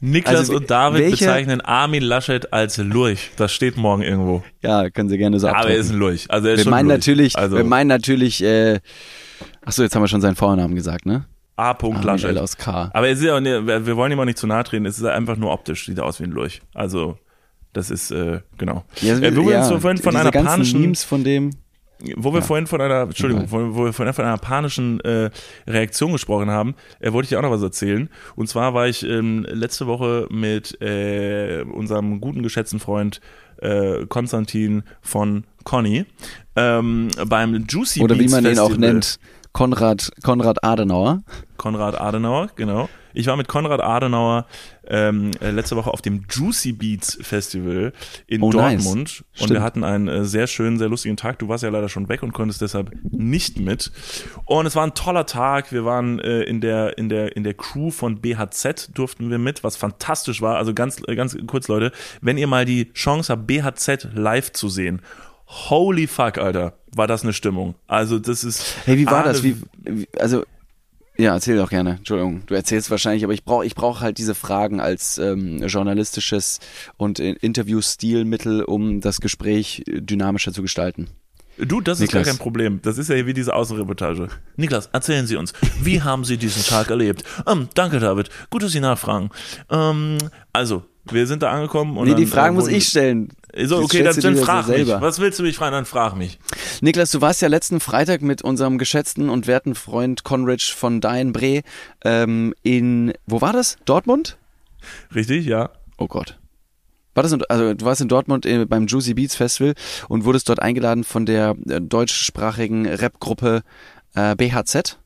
Niklas Also, und David welche- bezeichnen Armin Laschet als Lurch. Das steht morgen irgendwo. Ja, können Sie gerne so Aber er ist ein Lurch. Also er ist Wir schon meinen ein Lurch. natürlich, also wir meinen natürlich, äh, ach so, jetzt haben wir schon seinen Vornamen gesagt, ne? A. Armin Laschet. L. aus K. Aber es ist ja, wir wollen ihm auch nicht zu nahe treten, es ist einfach nur optisch, sieht er aus wie ein Lurch. Also, das ist, äh, genau. Ja, äh, wir uns so vorhin von einer ganzen panischen, Memes von dem. Wo wir Ja. vorhin von einer, Entschuldigung, wo, wo wir vorhin von einer panischen äh, Reaktion gesprochen haben, äh, wollte ich dir auch noch was erzählen. Und zwar war ich ähm, letzte Woche mit äh, unserem guten, geschätzten Freund äh, Konstantin von Conny ähm, beim Juicy Oder wie Beats man ihn auch nennt, Konrad, Konrad Adenauer. Konrad Adenauer, genau. Ich war mit Konrad Adenauer ähm, äh, letzte Woche auf dem Juicy Beats Festival in Oh, nice. Dortmund und Stimmt. wir hatten einen äh, sehr schönen, sehr lustigen Tag. Du warst ja leider schon weg und konntest deshalb nicht mit. Und es war ein toller Tag. Wir waren äh, in der in der in der Crew von BHZ durften wir mit, was fantastisch war. Also ganz äh, ganz kurz Leute, wenn ihr mal die Chance habt BHZ live zu sehen. Holy fuck, Alter, war das eine Stimmung. Also das ist Hey, wie war das? Wie, wie, also, ja, erzähl doch gerne. Entschuldigung, du erzählst wahrscheinlich, aber ich brauche ich brauch halt diese Fragen als ähm, journalistisches und äh, Interview-Stilmittel, um das Gespräch äh, dynamischer zu gestalten. Du, das ist Niklas. gar kein Problem. Das ist ja wie diese Außenreportage. Niklas, erzählen Sie uns, wie haben Sie diesen Tag erlebt? Ähm, danke, David. Gut, dass Sie nachfragen. Ähm, also, wir sind da angekommen und Nee, die äh, muss wurden- ich stellen. So, okay, dann, dann frag mich. selber. Was willst du mich fragen? Dann frag mich. Niklas, du warst ja letzten Freitag mit unserem geschätzten und werten Freund Conrich von Dyenbre ähm, in, wo war das? Dortmund? Richtig, ja. Oh Gott. War das in, also du warst in Dortmund äh, beim Juicy Beats Festival und wurdest dort eingeladen von der äh, deutschsprachigen Rapgruppe äh, BHZ.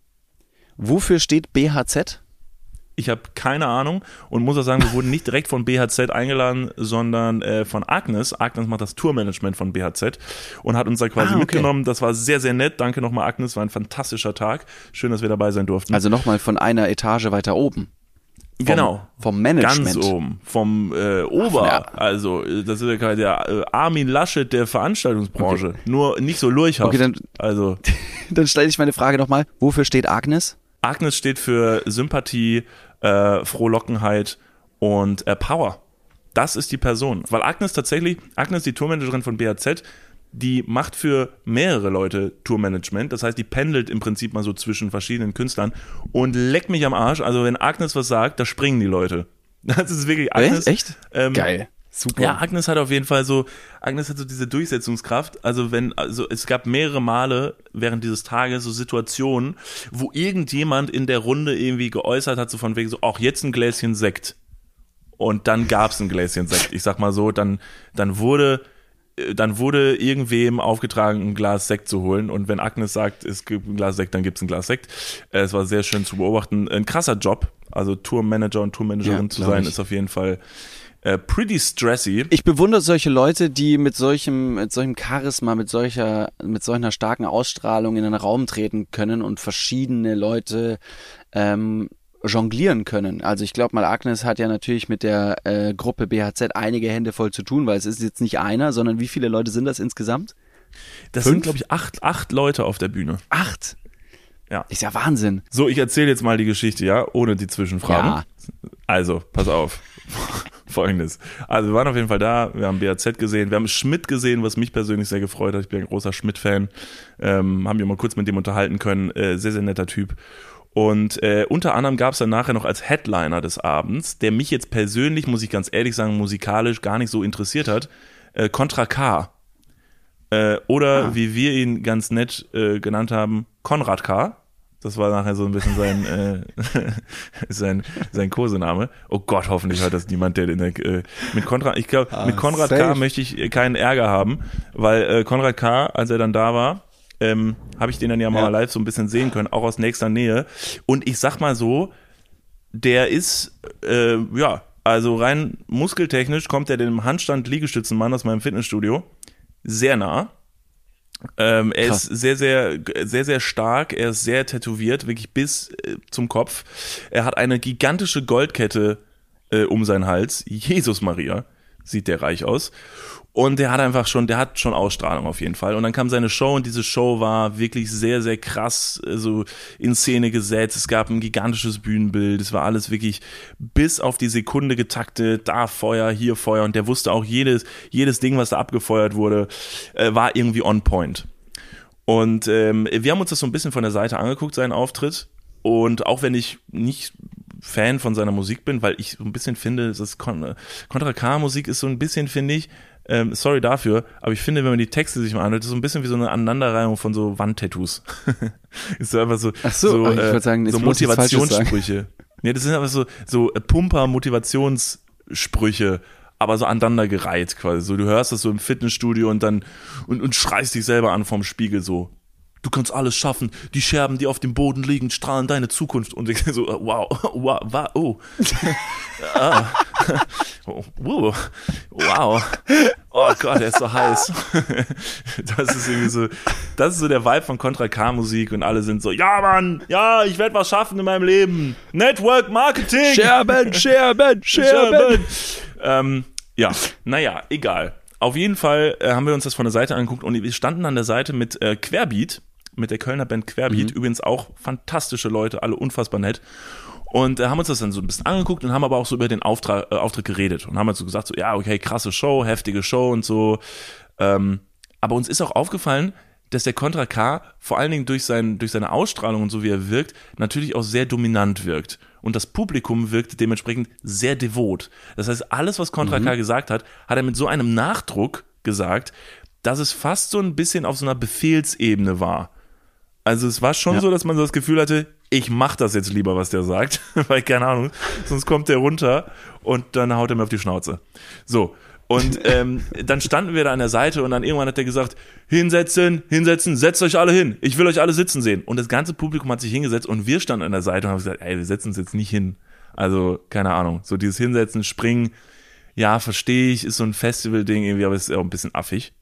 Wofür steht BHZ? Ich habe keine Ahnung und muss auch sagen, wir wurden nicht direkt von BHZ eingeladen, sondern äh, von Agnes. Agnes macht das Tourmanagement von BHZ und hat uns da quasi Ah, okay. mitgenommen. Das war sehr, sehr nett. Danke nochmal, Agnes. War ein fantastischer Tag. Schön, dass wir dabei sein durften. Also nochmal von einer Etage weiter oben. Vom, genau. Vom Management. Ganz oben, vom äh, Ober, Ja. also das ist ja quasi der äh, Armin Laschet der Veranstaltungsbranche, nur nicht so lurchhaft. Okay, dann- also [LAUGHS] Dann stelle ich meine Frage nochmal. Wofür steht Agnes? Agnes steht für Sympathie, äh, Frohlockenheit und äh, Power. Das ist die Person, weil Agnes tatsächlich, Agnes die Tourmanagerin von BAZ, die macht für mehrere Leute Tourmanagement. Das heißt, die pendelt im Prinzip mal so zwischen verschiedenen Künstlern und leckt mich am Arsch. Also wenn Agnes was sagt, da springen die Leute. [LAUGHS] Das ist wirklich Agnes. Echt? Ähm, Geil. Super. Ja, Agnes hat auf jeden Fall so, Agnes hat so diese Durchsetzungskraft. Also wenn, also es gab mehrere Male während dieses Tages so Situationen, wo irgendjemand in der Runde irgendwie geäußert hat, so von wegen so, auch jetzt ein Gläschen Sekt. Und dann gab's ein Gläschen Sekt. Ich sag mal so, dann, dann wurde, äh, dann wurde irgendwem aufgetragen, ein Glas Sekt zu holen. Und wenn Agnes sagt, es gibt ein Glas Sekt, dann gibt's ein Glas Sekt. Äh, Es war sehr schön zu beobachten. Ein krasser Job. Also Tourmanager und Tourmanagerin Ja, zu sein, ich. ist auf jeden Fall äh, pretty stressy. Ich bewundere solche Leute, die mit solchem, mit solchem Charisma, mit solcher, mit solch einer starken Ausstrahlung in einen Raum treten können und verschiedene Leute ähm, jonglieren können. Also ich glaube mal, Agnes hat ja natürlich mit der äh, Gruppe BHZ einige Hände voll zu tun, weil es ist jetzt nicht einer, sondern wie viele Leute sind das insgesamt? Das Fünf? sind, glaube ich, acht, acht Leute auf der Bühne. Acht. Ja. Ist ja Wahnsinn. So, ich erzähle jetzt mal die Geschichte, ja, ohne die Zwischenfragen. Ja. Also, pass auf. [LAUGHS] Folgendes. Also, wir waren auf jeden Fall da, wir haben BAZ gesehen, wir haben Schmidt gesehen, was mich persönlich sehr gefreut hat. Ich bin ein großer Schmidt-Fan. Ähm, haben wir mal kurz mit dem unterhalten können. Äh, sehr, sehr netter Typ. Und äh, unter anderem gab es dann nachher noch als Headliner des Abends, der mich jetzt persönlich, muss ich ganz ehrlich sagen, musikalisch gar nicht so interessiert hat, äh, Contra K. Äh, oder Ah. wie wir ihn ganz nett äh, genannt haben, Konrad K. Das war nachher so ein bisschen sein, äh, [LAUGHS] sein, sein Kosename. Oh Gott, hoffentlich hört das niemand, der der, äh, mit Konrad, ich glaube, Ah, mit Konrad K. safe. möchte ich äh, keinen Ärger haben, weil äh, Konrad K., als er dann da war, ähm, habe ich den dann ja mal Ja. live so ein bisschen sehen können, auch aus nächster Nähe. Und ich sag mal so, der ist, äh, ja, also rein muskeltechnisch kommt er dem Handstand-Liegestützenmann aus meinem Fitnessstudio sehr nah. Ähm, er Krass. ist sehr, sehr, sehr, sehr stark. Er ist sehr tätowiert, wirklich bis äh, zum Kopf. Er hat eine gigantische Goldkette äh, um seinen Hals. Jesus Maria, sieht der reich aus. Und der hat einfach schon, der hat schon Ausstrahlung auf jeden Fall. Und dann kam seine Show und diese Show war wirklich sehr, sehr krass äh, so in Szene gesetzt. Es gab ein gigantisches Bühnenbild. Es war alles wirklich bis auf die Sekunde getaktet. Da Feuer, hier Feuer. Und der wusste auch jedes, jedes Ding, was da abgefeuert wurde, äh, war irgendwie on point. Und ähm, wir haben uns das so ein bisschen von der Seite angeguckt, seinen Auftritt. Und auch wenn ich nicht Fan von seiner Musik bin, weil ich so ein bisschen finde, das Kon Contra K-Musik ist so ein bisschen, finde ich, ähm, sorry dafür, aber ich finde, wenn man die Texte sich mal anhört, ist so ein bisschen wie so eine Aneinanderreihung von so Wandtattoos. [LAUGHS] ist so einfach so, Ach so, ich würd sagen, so Motivationssprüche. Nee, das sind aber so, so äh, Pumper-Motivationssprüche, aber so aneinandergereiht quasi. So, du hörst das so im Fitnessstudio und dann und, und schreist dich selber an vom Spiegel so. Du kannst alles schaffen. Die Scherben, die auf dem Boden liegen, strahlen deine Zukunft. Und ich [LAUGHS] so, wow, [LAUGHS] wow, wow, oh. [LAUGHS] ah. oh, wow, wow. Oh Gott, er ist so heiß. Das ist irgendwie so, das ist so der Vibe von Contra K Musik und alle sind so, ja Mann, ja, ich werde was schaffen in meinem Leben. Network Marketing. Scherben, Scherben, Scherben. Ähm, ja, naja, egal. Auf jeden Fall äh, haben wir uns das von der Seite angeguckt und wir standen an der Seite mit äh, Querbeat, mit der Kölner Band Querbeat. Übrigens auch fantastische Leute, alle unfassbar nett. Und äh, haben uns das dann so ein bisschen angeguckt und haben aber auch so über den Auftrag, äh, Auftritt geredet und haben halt so gesagt, so, ja, okay, krasse Show, heftige Show und so. Ähm, aber uns ist auch aufgefallen, dass der Contra K vor allen Dingen durch, sein, durch seine Ausstrahlung und so wie er wirkt, natürlich auch sehr dominant wirkt. Und das Publikum wirkt dementsprechend sehr devot. Das heißt, alles, was Contra K gesagt hat, hat er mit so einem Nachdruck gesagt, dass es fast so ein bisschen auf so einer Befehlsebene war. Also es war schon Ja. so, dass man so das Gefühl hatte, ich mach das jetzt lieber, was der sagt, [LAUGHS] weil keine Ahnung, sonst kommt der runter und dann haut er mir auf die Schnauze. So. Und ähm, dann standen wir da an der Seite und dann irgendwann hat er gesagt, hinsetzen, hinsetzen, setzt euch alle hin. Ich will euch alle sitzen sehen. Und das ganze Publikum hat sich hingesetzt und wir standen an der Seite und haben gesagt, ey, wir setzen uns jetzt nicht hin. Also, keine Ahnung, so dieses Hinsetzen, Springen, ja, verstehe ich, ist so ein Festival-Ding irgendwie, aber es ist auch ein bisschen affig.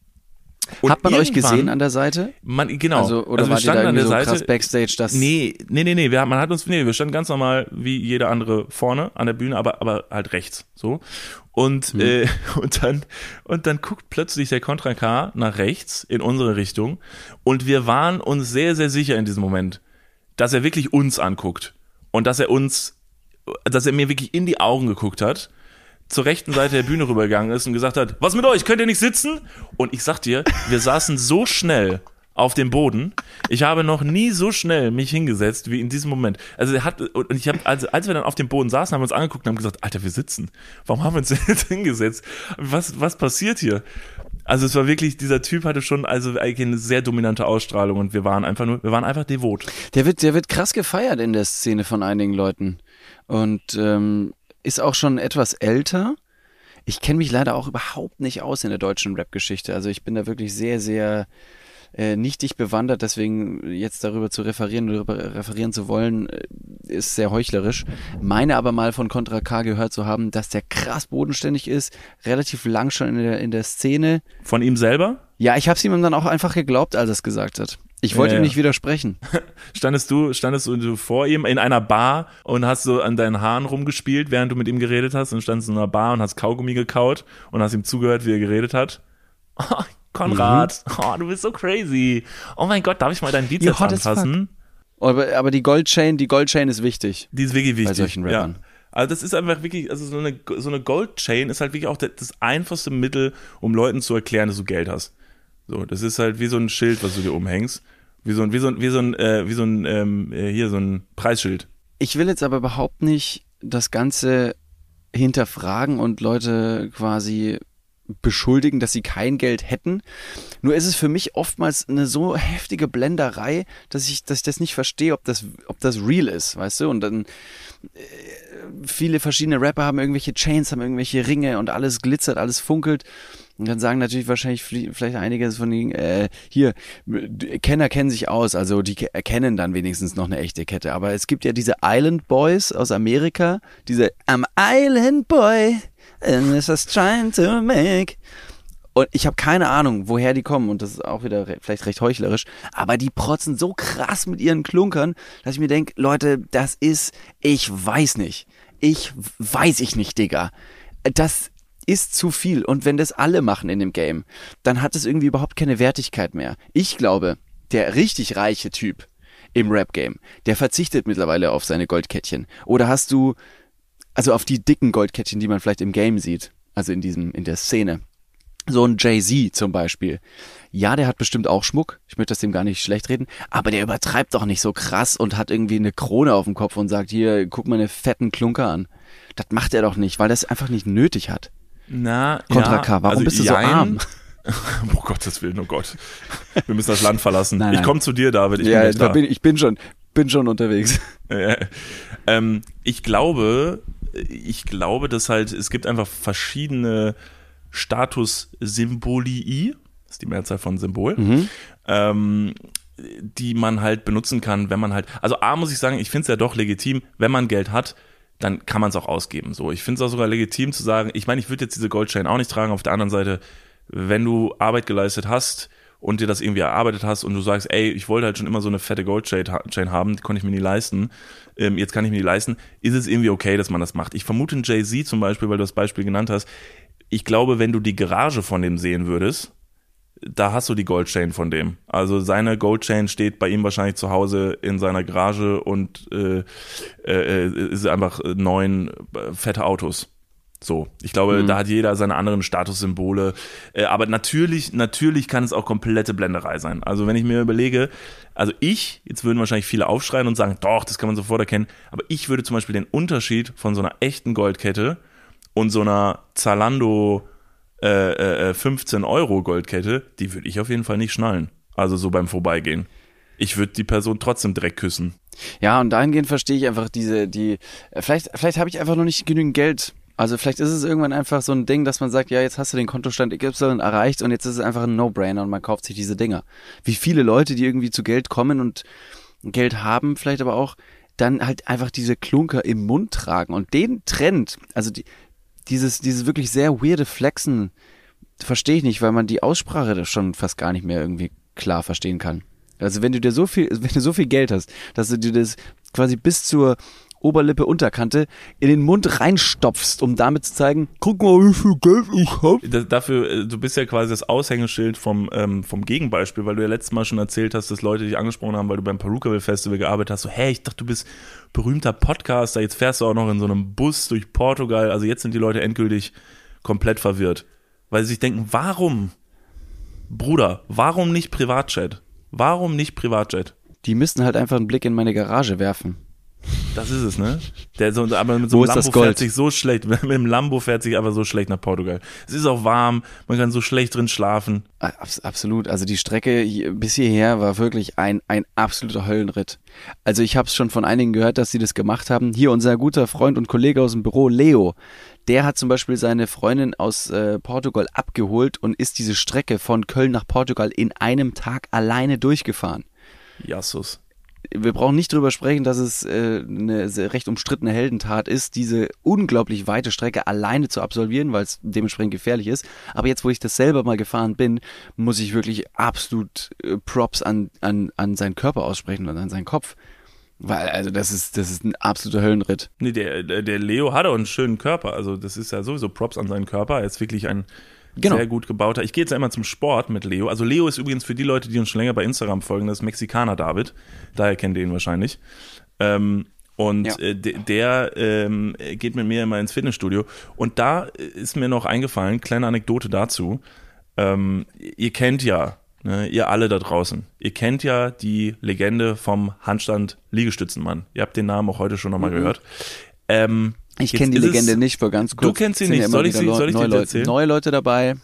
Und Hat man euch gesehen an der Seite? Man, genau. Also, oder also wir standen an der so Seite. krass Backstage, dass Nee, nee, nee, nee. Wir, man hat uns, nee, wir standen ganz normal wie jeder andere vorne an der Bühne, aber, aber halt rechts, so. Und, Mhm. äh, [LAUGHS] und dann, und dann guckt plötzlich der Contra K nach rechts in unsere Richtung. Und wir waren uns sehr, sehr sicher in diesem Moment, dass er wirklich uns anguckt. Und dass er uns, dass er mir wirklich in die Augen geguckt hat zur rechten Seite der Bühne rübergegangen ist und gesagt hat, was mit euch, könnt ihr nicht sitzen? Und ich sag dir, wir saßen so schnell auf dem Boden. Ich habe noch nie so schnell mich hingesetzt wie in diesem Moment. Also er hat und ich habe also als wir dann auf dem Boden saßen, haben wir uns angeguckt und haben gesagt, Alter, wir sitzen. Warum haben wir uns [LAUGHS] jetzt hingesetzt? Was was passiert hier? Also es war wirklich dieser Typ hatte schon also eigentlich eine sehr dominante Ausstrahlung und wir waren einfach nur wir waren einfach devot. Der wird, der wird krass gefeiert in der Szene von einigen Leuten. Und ähm, ist auch schon etwas älter. Ich kenne mich leider auch überhaupt nicht aus in der deutschen Rap-Geschichte. Also ich bin da wirklich sehr, sehr äh, nicht dicht bewandert. Deswegen jetzt darüber zu referieren, darüber referieren zu wollen, äh, ist sehr heuchlerisch. Meine aber mal von Contra K gehört zu haben, dass der krass bodenständig ist, relativ lang schon in der, in der Szene. Von ihm selber? Ja, ich habe es ihm dann auch einfach geglaubt, als er es gesagt hat. Ich wollte Ja, ihm ja. nicht widersprechen. [LAUGHS] Standest du, standest du vor ihm in einer Bar und hast so an deinen Haaren rumgespielt, während du mit ihm geredet hast und standst in einer Bar und hast Kaugummi gekaut und hast ihm zugehört, wie er geredet hat? [LAUGHS] Oh, Konrad, oh, du bist so crazy. Oh mein Gott, darf ich mal deinen Bizeps anfassen? Aber, aber die Goldchain, die Goldchain ist wichtig. Die ist wirklich wichtig. solchen ja. Rappern. Also das ist einfach wirklich, also so eine, so eine Goldchain ist halt wirklich auch das, das einfachste Mittel, um Leuten zu erklären, dass du Geld hast. So, das ist halt wie so ein Schild, was du dir umhängst. Wie so ein, wie so ein, wie so ein, äh, wie so ein ähm, äh, hier so ein Preisschild. Ich will jetzt aber überhaupt nicht das Ganze hinterfragen und Leute quasi beschuldigen, dass sie kein Geld hätten. Nur ist es für mich oftmals eine so heftige Blenderei, dass ich, dass ich das nicht verstehe, ob das, ob das real ist, weißt du? Und dann äh, viele verschiedene Rapper haben irgendwelche Chains, haben irgendwelche Ringe und alles glitzert, alles funkelt. Und dann sagen natürlich wahrscheinlich vielleicht einige von denen, äh, hier, Kenner kennen sich aus, also die erkennen dann wenigstens noch eine echte Kette. Aber es gibt ja diese Island Boys aus Amerika, diese I'm Island Boy, and this is trying to make. Und ich habe keine Ahnung, woher die kommen. Und das ist auch wieder re vielleicht recht heuchlerisch. Aber die protzen so krass mit ihren Klunkern, dass ich mir denke, Leute, das ist, ich weiß nicht. Ich weiß ich nicht, Digga. Das ist zu viel. Und wenn das alle machen in dem Game, dann hat es irgendwie überhaupt keine Wertigkeit mehr. Ich glaube, der richtig reiche Typ im Rap-Game, der verzichtet mittlerweile auf seine Goldkettchen. Oder hast du, also auf die dicken Goldkettchen, die man vielleicht im Game sieht, also in diesem, in der Szene. So ein Jay-Z zum Beispiel. Ja, der hat bestimmt auch Schmuck. Ich möchte das dem gar nicht schlecht reden. Aber der übertreibt doch nicht so krass und hat irgendwie eine Krone auf dem Kopf und sagt, hier, guck mal eine fetten Klunker an. Das macht er doch nicht, weil es einfach nicht nötig hat. Na, Contra ja, K, warum also bist du so arm? [LAUGHS] oh Gottes Willen, oh Gott. Wir müssen das Land verlassen. Nein, nein. Ich komme zu dir, David. Ich ja, bin da. bin, ich bin schon, bin schon unterwegs. ähm, ich glaube, ich glaube, dass halt, es gibt einfach verschiedene Status-Symbolii, das ist die Mehrzahl von Symbol, mhm. ähm, die man halt benutzen kann, wenn man halt, also A muss ich sagen, ich finde es ja doch legitim, wenn man Geld hat, dann kann man es auch ausgeben. So, ich finde es auch sogar legitim zu sagen, ich meine, ich würde jetzt diese Goldchain auch nicht tragen. Auf der anderen Seite, wenn du Arbeit geleistet hast und dir das irgendwie erarbeitet hast und du sagst, ey, ich wollte halt schon immer so eine fette Goldchain haben, die konnte ich mir nie leisten, ähm, jetzt kann ich mir die leisten, ist es irgendwie okay, dass man das macht. Ich vermute Jay-Z zum Beispiel, weil du das Beispiel genannt hast, ich glaube, wenn du die Garage von dem sehen würdest, da hast du die Goldchain von dem. Also seine Goldchain steht bei ihm wahrscheinlich zu Hause in seiner Garage und äh, äh, ist einfach neun äh, fette Autos. So, ich glaube, mhm. da hat jeder seine anderen Statussymbole. Äh, aber natürlich, natürlich kann es auch komplette Blenderei sein. Also wenn ich mir überlege, also ich, jetzt würden wahrscheinlich viele aufschreien und sagen, doch, das kann man sofort erkennen. Aber ich würde zum Beispiel den Unterschied von so einer echten Goldkette und so einer Zalando äh, äh, 15 äh, Euro Goldkette, die würde ich auf jeden Fall nicht schnallen. Also so beim Vorbeigehen. Ich würde die Person trotzdem direkt küssen. Ja, und dahingehend verstehe ich einfach diese, die, vielleicht, vielleicht habe ich einfach noch nicht genügend Geld. Also vielleicht ist es irgendwann einfach so ein Ding, dass man sagt, ja, jetzt hast du den Kontostand XY erreicht und jetzt ist es einfach ein No-Brainer und man kauft sich diese Dinger. Wie viele Leute, die irgendwie zu Geld kommen und Geld haben, vielleicht aber auch dann halt einfach diese Klunker im Mund tragen und den Trend, also die, dieses, dieses wirklich sehr weirde Flexen verstehe ich nicht, weil man die Aussprache schon fast gar nicht mehr irgendwie klar verstehen kann. Also wenn du dir so viel, [LAUGHS] wenn du so viel Geld hast, dass du dir das quasi bis zur Oberlippe, Unterkante in den Mund reinstopfst, um damit zu zeigen, guck mal, wie viel Geld ich hab. dafür, äh, du bist ja quasi das Aushängeschild vom, ähm, vom Gegenbeispiel, weil du ja letztes Mal schon erzählt hast, dass Leute dich angesprochen haben, weil du beim Perukaville Festival gearbeitet hast. So, hey, ich dachte, du bist berühmter Podcaster, jetzt fährst du auch noch in so einem Bus durch Portugal. Also jetzt sind die Leute endgültig komplett verwirrt. Weil sie sich denken, warum, Bruder, warum nicht Privatchat? Warum nicht Privatjet? Die müssten halt einfach einen Blick in meine Garage werfen. Das ist es, ne? Der so, aber mit so einem Lambo fährt sich so schlecht. [LAUGHS] Mit dem Lambo fährt sich aber so schlecht nach Portugal. Es ist auch warm, man kann so schlecht drin schlafen. Absolut. Also die Strecke hier, bis hierher war wirklich ein, ein absoluter Höllenritt. Also ich habe es schon von einigen gehört, dass sie das gemacht haben. Hier unser guter Freund und Kollege aus dem Büro, Leo, der hat zum Beispiel seine Freundin aus äh, Portugal abgeholt und ist diese Strecke von Köln nach Portugal in einem Tag alleine durchgefahren. Jassus wir brauchen nicht drüber sprechen, dass es äh, eine recht umstrittene Heldentat ist, diese unglaublich weite Strecke alleine zu absolvieren, weil es dementsprechend gefährlich ist. Aber jetzt, wo ich das selber mal gefahren bin, muss ich wirklich absolut äh, Props an, an, an seinen Körper aussprechen und an seinen Kopf. Weil, also das ist, das ist ein absoluter Höllenritt. Nee, der, der Leo hat auch einen schönen Körper. Also das ist ja sowieso Props an seinen Körper. Er ist wirklich ein Genau. Sehr gut gebauter. Ich gehe jetzt einmal zum Sport mit Leo. Also Leo ist übrigens für die Leute, die uns schon länger bei Instagram folgen, das Mexikaner David. Daher kennt ihr ihn wahrscheinlich. Ähm, und ja. äh, der ähm, geht mit mir immer ins Fitnessstudio. Und da ist mir noch eingefallen, kleine Anekdote dazu. Ähm, ihr kennt ja ne, ihr alle da draußen, ihr kennt ja die Legende vom Handstand Liegestützenmann. Ihr habt den Namen auch heute schon nochmal Mhm. gehört. Ähm, Ich kenne die Legende es- nicht, für ganz kurz. Du kennst sie ja nicht. Soll ich sie- soll ich dir neue Leute, erzählen? neue Leute dabei.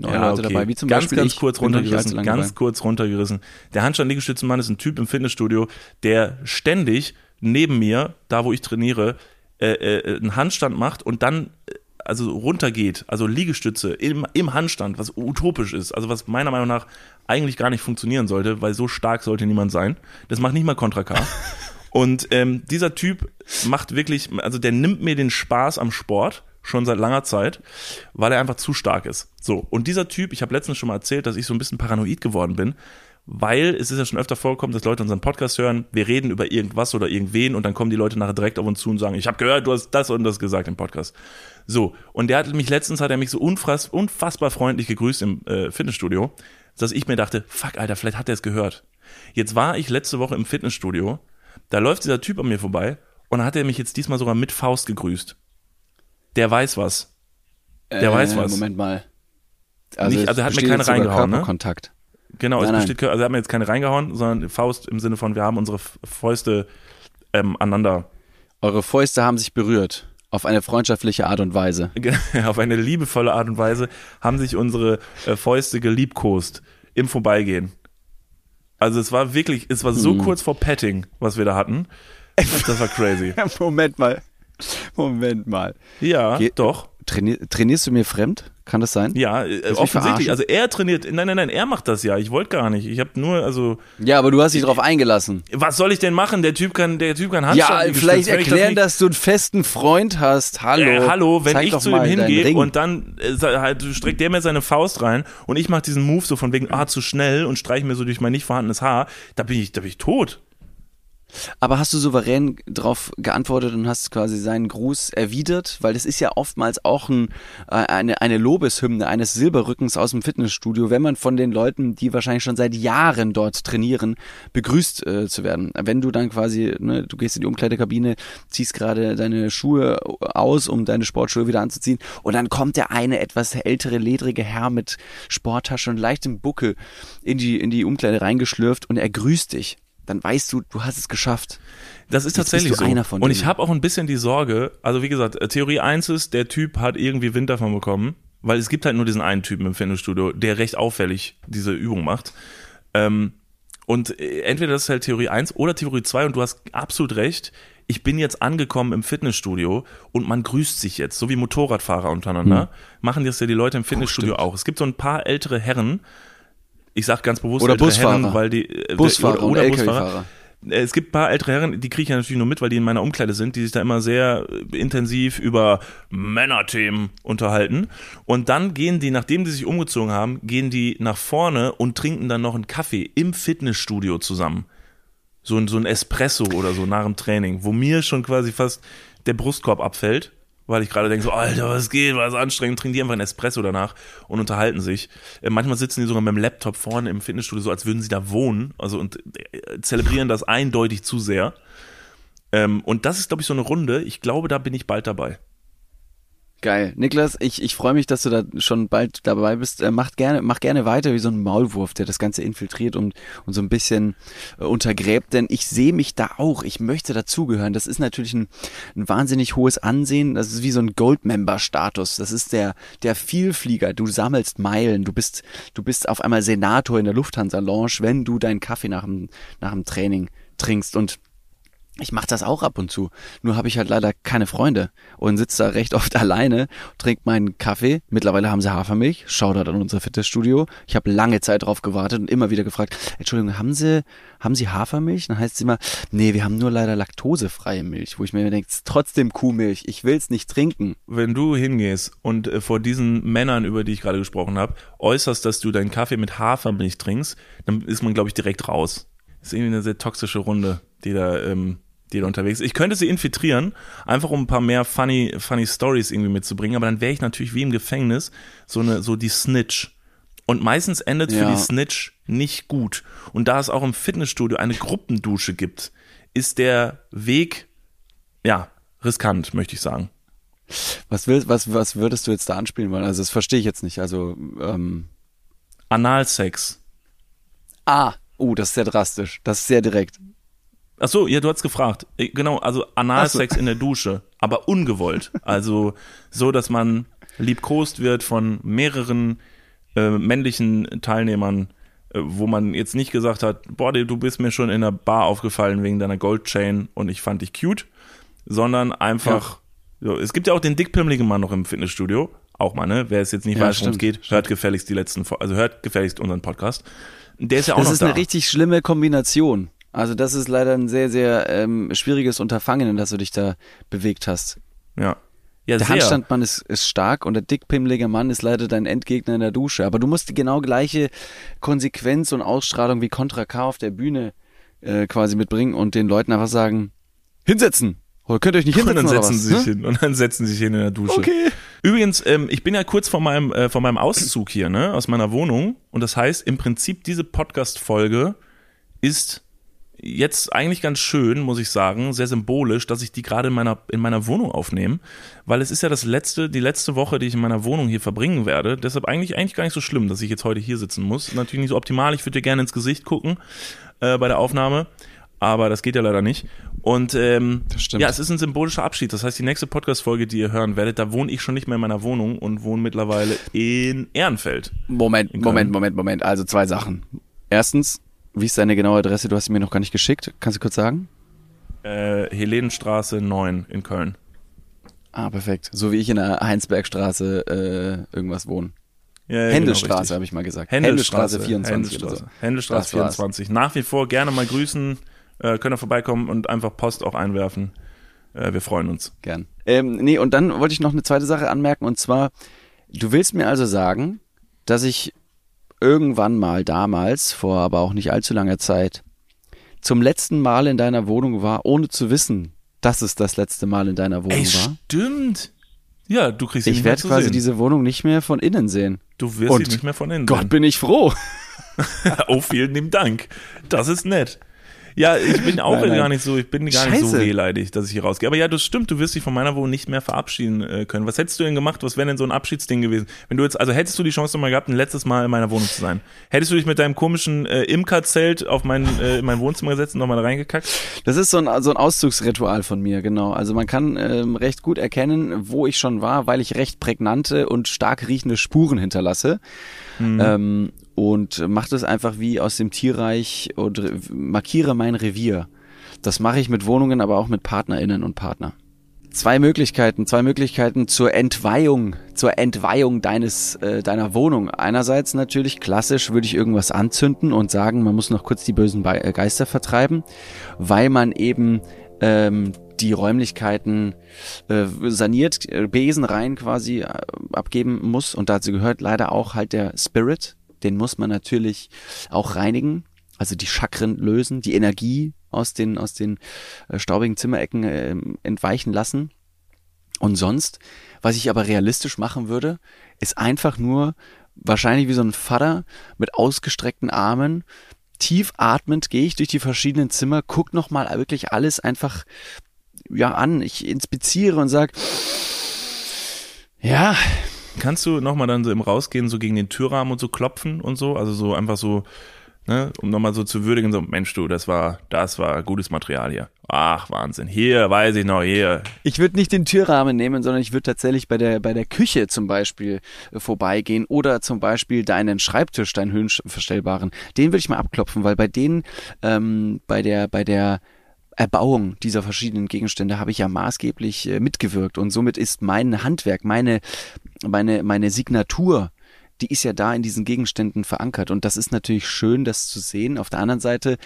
Neue Ja, Leute okay. dabei, wie zum ganz, Beispiel ganz ich. kurz runtergerissen. Ganz kurz runtergerissen. Der Handstand-Liegestützenmann ist ein Typ im Fitnessstudio, der ständig neben mir, da wo ich trainiere, äh, äh, einen Handstand macht und dann äh, also runtergeht, also Liegestütze im, im Handstand, was utopisch ist, also was meiner Meinung nach eigentlich gar nicht funktionieren sollte, weil so stark sollte niemand sein. Das macht nicht mal Contra K. [LAUGHS] Und ähm, dieser Typ macht wirklich, also der nimmt mir den Spaß am Sport schon seit langer Zeit, weil er einfach zu stark ist. So, und dieser Typ, ich habe letztens schon mal erzählt, dass ich so ein bisschen paranoid geworden bin, weil es ist ja schon öfter vorgekommen, dass Leute unseren Podcast hören, wir reden über irgendwas oder irgendwen und dann kommen die Leute nachher direkt auf uns zu und sagen, ich habe gehört, du hast das und das gesagt im Podcast. So, und der hat mich letztens, hat er mich so unfass, unfassbar freundlich gegrüßt im äh, Fitnessstudio, dass ich mir dachte, fuck, Alter, vielleicht hat er es gehört. Jetzt war ich letzte Woche im Fitnessstudio, da läuft dieser Typ an mir vorbei und hat er mich jetzt diesmal sogar mit Faust gegrüßt. Der weiß was. Der weiß was. Äh, Moment mal. Nicht- also er hat mir keine reingehauen, ne? Körperkontakt. Genau, es Nein, besteht, also er hat mir jetzt keine reingehauen, sondern Faust im Sinne von, wir haben unsere Fäuste ähm, aneinander Eure Fäuste haben sich berührt. Auf eine freundschaftliche Art und Weise. [LAUGHS] auf eine liebevolle Art und Weise haben sich unsere äh, Fäuste geliebkost im Vorbeigehen. Also es war wirklich, es war so kurz vor Petting, was wir da hatten. [LAUGHS] Das war crazy. Moment mal. Moment mal. Ja, Ge- doch. Trainier, trainierst du mir fremd? Kann das sein? Ja, äh, offensichtlich. Also er trainiert. Nein, nein, nein, er macht das ja. Ich wollte gar nicht. Ich habe nur, also, Ja, aber du hast dich drauf eingelassen. was soll ich denn machen? Der Typ kann, der Typ kann Ja, Handstand vielleicht ich das erklären, nicht- dass du einen festen Freund hast. Hallo. Äh, hallo, wenn Zeig ich zu ihm hingehe und dann äh, halt, streckt der mir seine Faust rein und ich mache diesen Move so von wegen, ah, zu schnell und streiche mir so durch mein nicht vorhandenes Haar, da bin ich, da bin ich tot. Aber hast du souverän drauf geantwortet und hast quasi seinen Gruß erwidert? Weil das ist ja oftmals auch ein, äh, eine, eine Lobeshymne eines Silberrückens aus dem Fitnessstudio, wenn man von den Leuten, die wahrscheinlich schon seit Jahren dort trainieren, begrüßt äh, zu werden. Wenn du dann quasi, ne, du gehst in die Umkleidekabine, ziehst gerade deine Schuhe aus, um deine Sportschuhe wieder anzuziehen und dann kommt der eine etwas ältere, ledrige Herr mit Sporttasche und leichtem Buckel in die, in die Umkleide reingeschlürft und er grüßt dich. Dann weißt du, du hast es geschafft. Das ist Jetzt tatsächlich so. einer von und ich habe auch ein bisschen die Sorge, also wie gesagt, Theorie 1 ist, der Typ hat irgendwie Wind davon bekommen, weil es gibt halt nur diesen einen Typen im Fitnessstudio, der recht auffällig diese Übung macht. Ähm, und äh, entweder das ist halt Theorie 1 oder Theorie 2 und du hast absolut recht. Ich bin jetzt angekommen im Fitnessstudio und man grüßt sich jetzt, so wie Motorradfahrer untereinander, machen das ja die Leute im Fitnessstudio Hm. stimmt. auch. Es gibt so ein paar ältere Herren, ich sag ganz bewusst Oder Busfahrer. Herren, weil die äh, Busfahrer und Busfahrer. LKW-Fahrer. Äh, Es gibt ein paar ältere Herren, die kriege ich ja natürlich nur mit, weil die in meiner Umkleide sind, die sich da immer sehr äh, intensiv über Männerthemen unterhalten. Und dann gehen die, nachdem die sich umgezogen haben, gehen die nach vorne und trinken dann noch einen Kaffee im Fitnessstudio zusammen. So ein, so ein Espresso oder so nach dem Training, wo mir schon quasi fast der Brustkorb abfällt, weil ich gerade denke so, Alter, was geht, was anstrengend, trinken die einfach einen Espresso danach und unterhalten sich. Äh, manchmal sitzen die sogar mit dem Laptop vorne im Fitnessstudio, so als würden sie da wohnen, also und äh, zelebrieren das eindeutig zu sehr. Ähm, und das ist, glaube ich, so eine Runde. Ich glaube, da bin ich bald dabei. Geil. Niklas, ich, ich freue mich, dass du da schon bald dabei bist. Äh, mach, gerne, mach gerne weiter wie so ein Maulwurf, der das Ganze infiltriert und, und so ein bisschen äh, untergräbt, denn ich sehe mich da auch. Ich möchte dazugehören. Das ist natürlich ein, ein wahnsinnig hohes Ansehen. Das ist wie so ein Goldmember-Status. Das ist der, der Vielflieger. Du sammelst Meilen. Du bist, du bist auf einmal Senator in der Lufthansa-Lounge, wenn du deinen Kaffee nach dem, nach dem Training trinkst und ich mache das auch ab und zu. Nur habe ich halt leider keine Freunde und sitze da recht oft [LAUGHS] alleine, trinke meinen Kaffee. Mittlerweile haben sie Hafermilch. Shoutout an unser Fitnessstudio. Ich habe lange Zeit drauf gewartet und immer wieder gefragt, Entschuldigung, haben Sie, haben Sie Hafermilch? Dann heißt es immer, nee, wir haben nur leider laktosefreie Milch. Wo ich mir denke, trotzdem Kuhmilch. Ich will's nicht trinken. Wenn du hingehst und äh, vor diesen Männern, über die ich gerade gesprochen habe, äußerst, dass du deinen Kaffee mit Hafermilch trinkst, dann ist man, glaube ich, direkt raus. Das ist irgendwie eine sehr toxische Runde, die da, ähm, die da unterwegs ist. Ich könnte sie infiltrieren, einfach um ein paar mehr funny, funny Stories irgendwie mitzubringen, aber dann wäre ich natürlich wie im Gefängnis so eine, so die Snitch. Und meistens endet für Ja. die Snitch nicht gut. Und da es auch im Fitnessstudio eine Gruppendusche gibt, ist der Weg, ja, riskant, möchte ich sagen. Was, will, was, was würdest du jetzt da anspielen wollen? Also das verstehe ich jetzt nicht. Also, ähm, Analsex. Ah, uh, das ist sehr drastisch. Das ist sehr direkt. Ach so, ja, du hast gefragt. Äh, Genau, also Analsex in der Dusche, aber ungewollt. Also so, dass man liebkost wird von mehreren äh, männlichen Teilnehmern, äh, wo man jetzt nicht gesagt hat, boah, du bist mir schon in der Bar aufgefallen wegen deiner Goldchain und ich fand dich cute, sondern einfach, so, es gibt ja auch den dickpimmeligen Mann noch im Fitnessstudio, auch mal, ne? Wer es jetzt nicht Ja, weiß, worum es stimmt, geht, hört gefälligst die letzten, also hört gefälligst unseren Podcast. Der ist ja auch Das noch ist da. eine richtig schlimme Kombination. Also das ist leider ein sehr, sehr ähm, schwieriges Unterfangen, in das du dich da bewegt hast. ja. Ja, Der sehr. Handstandmann ist, ist stark und der dickpimmelige Mann ist leider dein Endgegner in der Dusche. Aber du musst die genau gleiche Konsequenz und Ausstrahlung wie Contra K auf der Bühne äh, quasi mitbringen und den Leuten einfach sagen, hinsetzen. Oder könnt ihr euch nicht Und hinsetzen dann oder setzen sie sich Hä? hin und dann setzen sie sich hin in der Dusche. Okay. Übrigens, ähm, ich bin ja kurz vor meinem, äh, vor meinem Auszug hier, ne, aus meiner Wohnung. Und das heißt, im Prinzip diese Podcast-Folge ist jetzt eigentlich ganz schön, muss ich sagen, sehr symbolisch, dass ich die gerade in meiner, in meiner Wohnung aufnehme. Weil es ist ja das letzte, die letzte Woche, die ich in meiner Wohnung hier verbringen werde. Deshalb eigentlich, eigentlich gar nicht so schlimm, dass ich jetzt heute hier sitzen muss. Natürlich nicht so optimal. Ich würde dir gerne ins Gesicht gucken äh, bei der Aufnahme. Aber das geht ja leider nicht. Und ähm, ja, es ist ein symbolischer Abschied. Das heißt, die nächste Podcast-Folge, die ihr hören werdet, da wohne ich schon nicht mehr in meiner Wohnung und wohne mittlerweile in Ehrenfeld. Moment, In Moment. Moment, Moment. Also zwei Sachen. Erstens, wie ist deine genaue Adresse? Du hast sie mir noch gar nicht geschickt. Kannst du kurz sagen? Äh, Helenenstraße 9 in Köln. Ah, perfekt. So wie ich in der Heinsbergstraße äh, irgendwas wohne. Ja, ja, Händelstraße, genau, habe ich mal gesagt. Händelstraße, 24 oder so. Händelstraße, Händelstraße Das war's. 24. Nach wie vor gerne mal grüßen. Äh, könnt ihr vorbeikommen und einfach Post auch einwerfen. Äh, wir freuen uns. Gern. Ähm, nee, und dann wollte ich noch eine zweite Sache anmerken und zwar, du willst mir also sagen, dass ich irgendwann mal damals, vor aber auch nicht allzu langer Zeit, zum letzten Mal in deiner Wohnung war, ohne zu wissen, dass es das letzte Mal in deiner Wohnung Ey, war. stimmt. Ja, du kriegst sie Ich nicht mehr werde quasi sehen. diese Wohnung nicht mehr von innen sehen. du wirst und sie nicht mehr von innen Gott, sehen. bin ich froh. [LAUGHS] oh, vielen lieben Dank. Das ist nett. Ja, ich bin auch Nein, nein. gar nicht so, ich bin gar nicht so Scheiße. wehleidig, dass ich hier rausgehe. Aber ja, das stimmt, du wirst dich von meiner Wohnung nicht mehr verabschieden äh, können. Was hättest du denn gemacht? Was wäre denn so ein Abschiedsding gewesen? Wenn du jetzt, also hättest du die Chance nochmal gehabt, ein letztes Mal in meiner Wohnung zu sein? Hättest du dich mit deinem komischen äh, Imkerzelt auf mein, äh, in mein Wohnzimmer gesetzt und nochmal reingekackt? Das ist so ein, so ein Auszugsritual von mir, genau. Also man kann ähm, recht gut erkennen, wo ich schon war, weil ich recht prägnante und stark riechende Spuren hinterlasse. Ähm, und mache das einfach wie aus dem Tierreich und re- markiere mein Revier. Das mache ich mit Wohnungen, aber auch mit PartnerInnen und Partner. Zwei Möglichkeiten, zwei Möglichkeiten zur Entweihung, zur Entweihung deines, äh, deiner Wohnung. Einerseits natürlich klassisch würde ich irgendwas anzünden und sagen, man muss noch kurz die bösen äh, Geister vertreiben, weil man eben ähm, die Räumlichkeiten äh, saniert, äh, Besen rein quasi äh, abgeben muss und dazu gehört leider auch halt der Spirit, den muss man natürlich auch reinigen, also die Chakren lösen, die Energie aus den aus den äh, staubigen Zimmerecken äh, entweichen lassen. Und sonst, was ich aber realistisch machen würde, ist einfach nur wahrscheinlich wie so ein Vater mit ausgestreckten Armen. Tief atmend gehe ich durch die verschiedenen Zimmer, guck noch mal wirklich alles einfach ja an. Ich inspiziere und sag, ja, Kannst du nochmal dann so im Rausgehen so gegen den Türrahmen und so klopfen und so? Also so einfach so, ne, um nochmal so zu würdigen, so, Mensch du, das war, das war gutes Material hier. Ach, Wahnsinn. Hier, weiß ich noch, hier. Ich würde nicht den Türrahmen nehmen, sondern ich würde tatsächlich bei der, bei der Küche zum Beispiel äh, vorbeigehen oder zum Beispiel deinen Schreibtisch, deinen höhenverstellbaren. Den würde ich mal abklopfen, weil bei denen, ähm, bei der, bei der Erbauung dieser verschiedenen Gegenstände habe ich ja maßgeblich äh, mitgewirkt und somit ist mein Handwerk, meine, meine, meine Signatur, die ist ja da in diesen Gegenständen verankert und das ist natürlich schön, das zu sehen. Auf der anderen Seite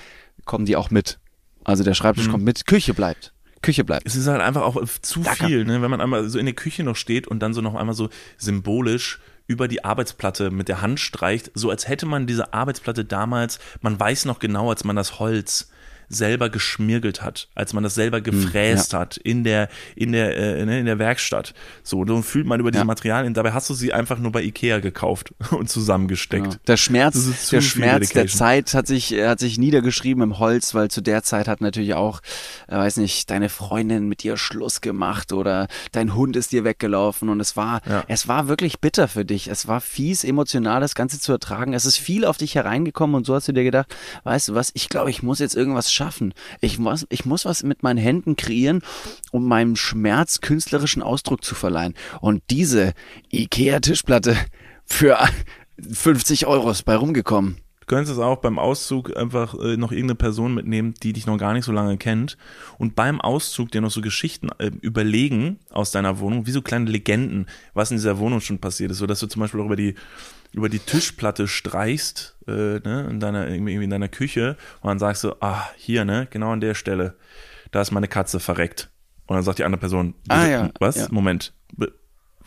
kommen die auch mit. Also der Schreibtisch kommt mit, Küche bleibt. Küche bleibt. Es ist halt einfach auch zu Dacker. viel, ne? wenn man einmal so in der Küche noch steht und dann so noch einmal so symbolisch über die Arbeitsplatte mit der Hand streicht, so als hätte man diese Arbeitsplatte damals, man weiß noch genau, als man das Holz selber geschmirgelt hat, als man das selber gefräst ja. hat in der in der äh, ne, in der Werkstatt. So, dann fühlt man über diese Ja. Materialien. Dabei hast du sie einfach nur bei Ikea gekauft [LAUGHS] und zusammengesteckt. Ja. Der Schmerz, der Schmerz der. Zeit hat sich, hat sich niedergeschrieben im Holz, weil zu der Zeit hat natürlich auch, äh, weiß nicht, deine Freundin mit dir Schluss gemacht oder dein Hund ist dir weggelaufen und es war, es war wirklich bitter für dich. Es war fies, emotional das Ganze zu ertragen. Es ist viel auf dich hereingekommen und so hast du dir gedacht, weißt du was, ich glaube, ich muss jetzt irgendwas schaffen. Ich muss, ich muss was mit meinen Händen kreieren, um meinem Schmerz künstlerischen Ausdruck zu verleihen. Und diese Ikea-Tischplatte für [LAUGHS] 50 Euro ist bei rumgekommen. Du könntest auch beim Auszug einfach äh, noch irgendeine Person mitnehmen, die dich noch gar nicht so lange kennt und beim Auszug dir noch so Geschichten äh, überlegen aus deiner Wohnung, wie so kleine Legenden, was in dieser Wohnung schon passiert ist, so dass du zum Beispiel auch über die über die Tischplatte streichst äh, ne, in deiner irgendwie in deiner Küche und dann sagst du, ah hier ne, genau an der Stelle, da ist meine Katze verreckt und dann sagt die andere Person, Ah, ja, was? ja. Moment, Be-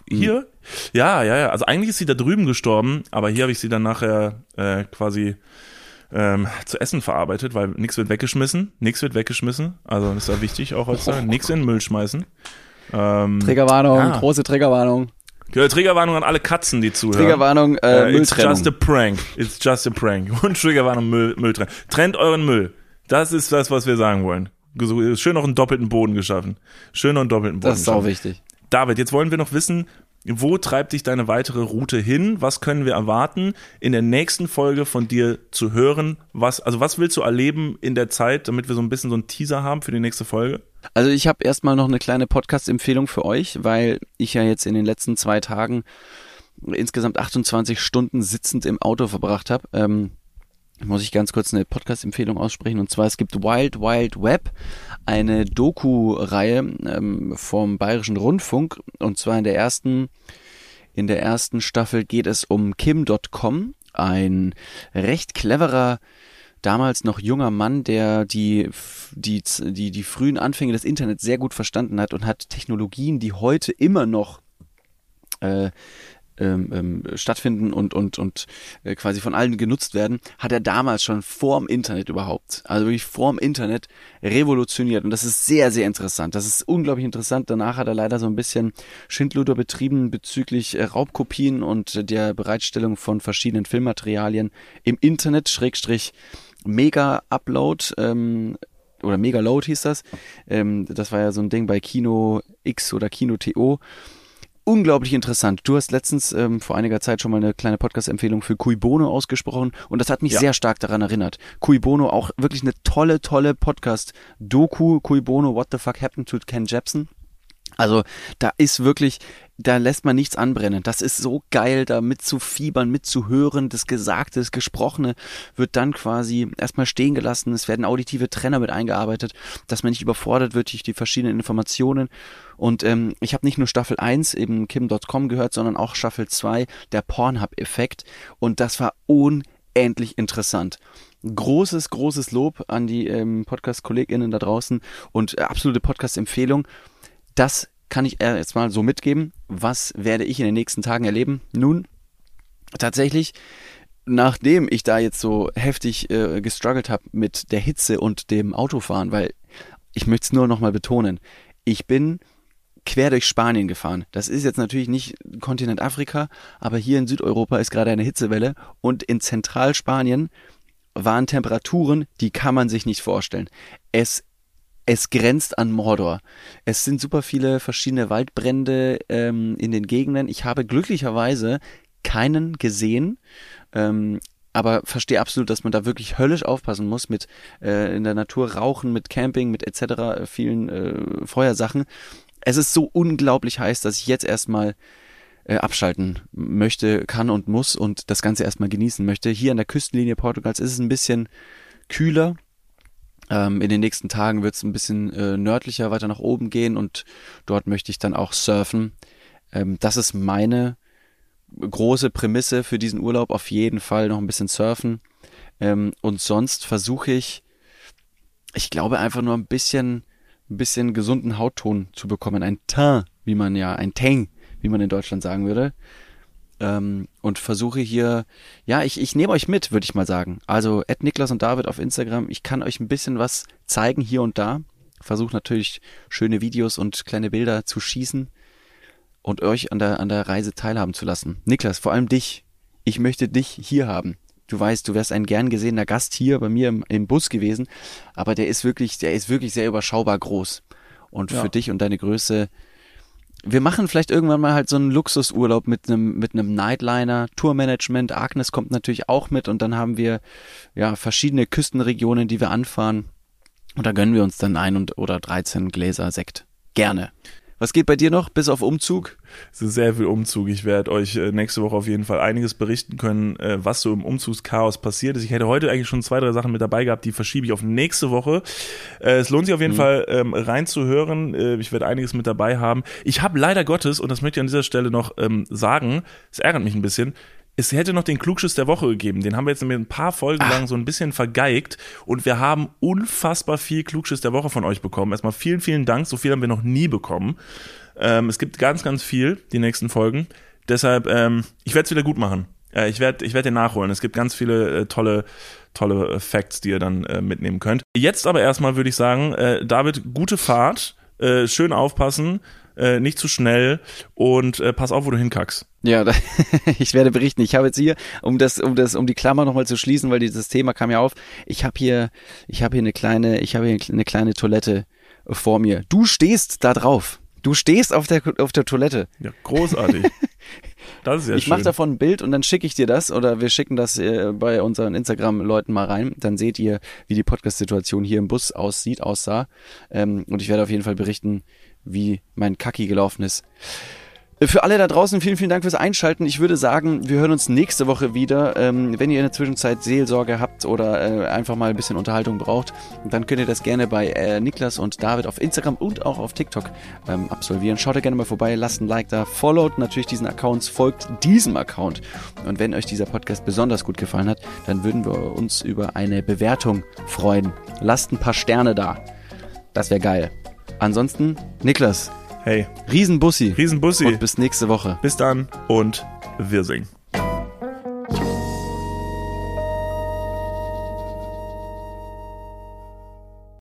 hier? Ja, ja, ja. Also eigentlich ist sie da drüben gestorben, aber hier habe ich sie dann nachher äh, quasi ähm, zu essen verarbeitet, weil nichts wird weggeschmissen. Nichts wird weggeschmissen. Also das ist ja wichtig auch heutzutage. Nichts in den Müll schmeißen. Ähm, Triggerwarnung, Ja. große Triggerwarnung. Triggerwarnung an alle Katzen, die zuhören. Triggerwarnung, äh, Äh, it's Mülltrennung. just a prank. It's just a prank. [LAUGHS] Und Triggerwarnung Müll, Müll trennen. Trennt euren Müll. Das ist das, was wir sagen wollen. Schön noch einen doppelten Boden geschaffen. Schön noch einen doppelten Boden das ist auch wichtig. David, jetzt wollen wir noch wissen, wo treibt dich deine weitere Route hin? Was können wir erwarten, in der nächsten Folge von dir zu hören? Was, also was willst du erleben in der Zeit, damit wir so ein bisschen so einen Teaser haben für die nächste Folge? Also ich habe erstmal noch eine kleine Podcast-Empfehlung für euch, weil ich ja jetzt in den letzten zwei Tagen insgesamt 28 Stunden sitzend im Auto verbracht habe. Ähm, muss ich ganz kurz eine Podcast-Empfehlung aussprechen. Und zwar, es gibt Wild Wild Web, eine Doku-Reihe ähm, vom Bayerischen Rundfunk. Und zwar in der ersten, in der ersten Staffel geht es um Kim.com, ein recht cleverer damals noch junger Mann, der die, die, die, die frühen Anfänge des Internets sehr gut verstanden hat und hat Technologien, die heute immer noch äh, ähm, ähm, stattfinden und, und, und äh, quasi von allen genutzt werden, hat er damals schon vorm Internet überhaupt, also wirklich vorm Internet revolutioniert. Und das ist sehr, sehr interessant. Das ist unglaublich interessant. Danach hat er leider so ein bisschen Schindluder betrieben bezüglich äh, Raubkopien und der Bereitstellung von verschiedenen Filmmaterialien im Internet, Schrägstrich Mega-Upload, ähm, oder Mega-Load hieß das. Ähm, das war ja so ein Ding bei Kino X oder Kino TO unglaublich interessant. Du hast letztens ähm, vor einiger Zeit schon mal eine kleine Podcast-Empfehlung für Cui Bono ausgesprochen und das hat mich Ja. sehr stark daran erinnert. Cui Bono auch wirklich eine tolle, tolle Podcast-Doku. Cui Bono, What the fuck happened to Ken Jepsen? Also da ist wirklich, da lässt man nichts anbrennen. Das ist so geil, da mitzufiebern, mitzuhören. Das Gesagte, das Gesprochene wird dann quasi erstmal stehen gelassen. Es werden auditive Trenner mit eingearbeitet, dass man nicht überfordert wird durch die verschiedenen Informationen. Und ähm, ich habe nicht nur Staffel 1, eben Kim.com gehört, sondern auch Staffel 2, der Pornhub-Effekt. Und das war unendlich interessant. Großes, großes Lob an die ähm, Podcast-KollegInnen da draußen und äh, absolute Podcast-Empfehlung. Das kann ich äh, jetzt mal so mitgeben. Was werde ich in den nächsten Tagen erleben? Nun, tatsächlich, nachdem ich da jetzt so heftig äh, gestruggelt habe mit der Hitze und dem Autofahren, weil ich möchte es nur noch mal betonen, ich bin quer durch Spanien gefahren. Das ist jetzt natürlich nicht Kontinent Afrika, aber hier in Südeuropa ist gerade eine Hitzewelle und in Zentralspanien waren Temperaturen, die kann man sich nicht vorstellen. Es es grenzt an Mordor. Es sind super viele verschiedene Waldbrände ähm, in den Gegenden. Ich habe glücklicherweise keinen gesehen, ähm, aber verstehe absolut, dass man da wirklich höllisch aufpassen muss mit äh, in der Natur rauchen, mit Camping, mit etc. vielen äh, Feuersachen. Es ist so unglaublich heiß, dass ich jetzt erstmal äh, abschalten möchte, kann und muss und das Ganze erstmal genießen möchte. Hier an der Küstenlinie Portugals ist es ein bisschen kühler. Ähm, in den nächsten Tagen wird es ein bisschen äh, nördlicher weiter nach oben gehen und dort möchte ich dann auch surfen. Ähm, das ist meine große Prämisse für diesen Urlaub. Auf jeden Fall noch ein bisschen surfen. Ähm, und sonst versuche ich, ich glaube einfach nur ein bisschen, ein bisschen gesunden Hautton zu bekommen. Ein Teint, wie man ja, ein Teint, wie man in Deutschland sagen würde. Ähm, und versuche hier, ja, ich, ich nehme euch mit, würde ich mal sagen. Also Ed Niklas und David auf Instagram, ich kann euch ein bisschen was zeigen hier und da. Versuche natürlich schöne Videos und kleine Bilder zu schießen und euch an der, an der Reise teilhaben zu lassen. Niklas, vor allem dich. Ich möchte dich hier haben. Du weißt, du wärst ein gern gesehener Gast hier bei mir im, im Bus gewesen, aber der ist wirklich, der ist wirklich sehr überschaubar groß. Und Ja. für dich und deine Größe wir machen vielleicht irgendwann mal halt so einen Luxusurlaub mit einem mit einem Nightliner, Tourmanagement. Agnes kommt natürlich auch mit und dann haben wir ja verschiedene Küstenregionen, die wir anfahren und da gönnen wir uns dann ein und oder 13 Gläser Sekt. Gerne. Was geht bei dir noch bis auf Umzug? Es ist sehr viel Umzug. Ich werde euch äh, nächste Woche auf jeden Fall einiges berichten können, äh, was so im Umzugschaos passiert ist. Ich hätte heute eigentlich schon zwei, drei Sachen mit dabei gehabt, die verschiebe ich auf nächste Woche. Äh, Es lohnt sich auf jeden Fall ähm, reinzuhören. Ich werde einiges mit dabei haben. Ich habe leider Gottes, und das möchte ich an dieser Stelle noch ähm, sagen, es ärgert mich ein bisschen, es hätte noch den Klugschiss der Woche gegeben. Den haben wir jetzt mit ein paar Folgen lang so ein bisschen vergeigt und wir haben unfassbar viel Klugschiss der Woche von euch bekommen. Erstmal vielen, vielen Dank. So viel haben wir noch nie bekommen. Ähm, es gibt ganz, ganz viel, die nächsten Folgen. Deshalb, ähm, ich werde es wieder gut machen. Äh, ich werde ich werd den nachholen. Es gibt ganz viele äh, tolle, tolle äh, Facts, die ihr dann äh, mitnehmen könnt. Jetzt aber erstmal würde ich sagen, äh, David, gute Fahrt, äh, schön aufpassen, äh, nicht zu schnell und äh, pass auf, wo du hinkackst. Ja, da, [LAUGHS] ich werde berichten. Ich habe jetzt hier, um das, um das, um die Klammer nochmal zu schließen, weil dieses Thema kam ja auf. Ich habe hier, ich habe hier eine kleine, ich habe hier eine kleine Toilette vor mir. Du stehst da drauf. Du stehst auf der, auf der Toilette. Ja, großartig. [LAUGHS] das ist ja ich schön. mache davon ein Bild und dann schicke ich dir das oder wir schicken das äh, bei unseren Instagram-Leuten mal rein. Dann seht ihr, wie die Podcast-Situation hier im Bus aussieht, aussah. Ähm, und ich werde auf jeden Fall berichten, wie mein Kacki gelaufen ist. Für alle da draußen vielen, vielen Dank fürs Einschalten. Ich würde sagen, wir hören uns nächste Woche wieder. Ähm, wenn ihr in der Zwischenzeit Seelsorge habt oder äh, einfach mal ein bisschen Unterhaltung braucht, dann könnt ihr das gerne bei äh, Niklas und David auf Instagram und auch auf TikTok ähm, absolvieren. Schaut da gerne mal vorbei, lasst ein Like da, followt natürlich diesen Accounts, folgt diesem Account. Und wenn euch dieser Podcast besonders gut gefallen hat, dann würden wir uns über eine Bewertung freuen. Lasst ein paar Sterne da. Das wäre geil. Ansonsten, Niklas, Hey, Riesenbussi. Riesenbussi. Und bis nächste Woche. Bis dann und wir singen.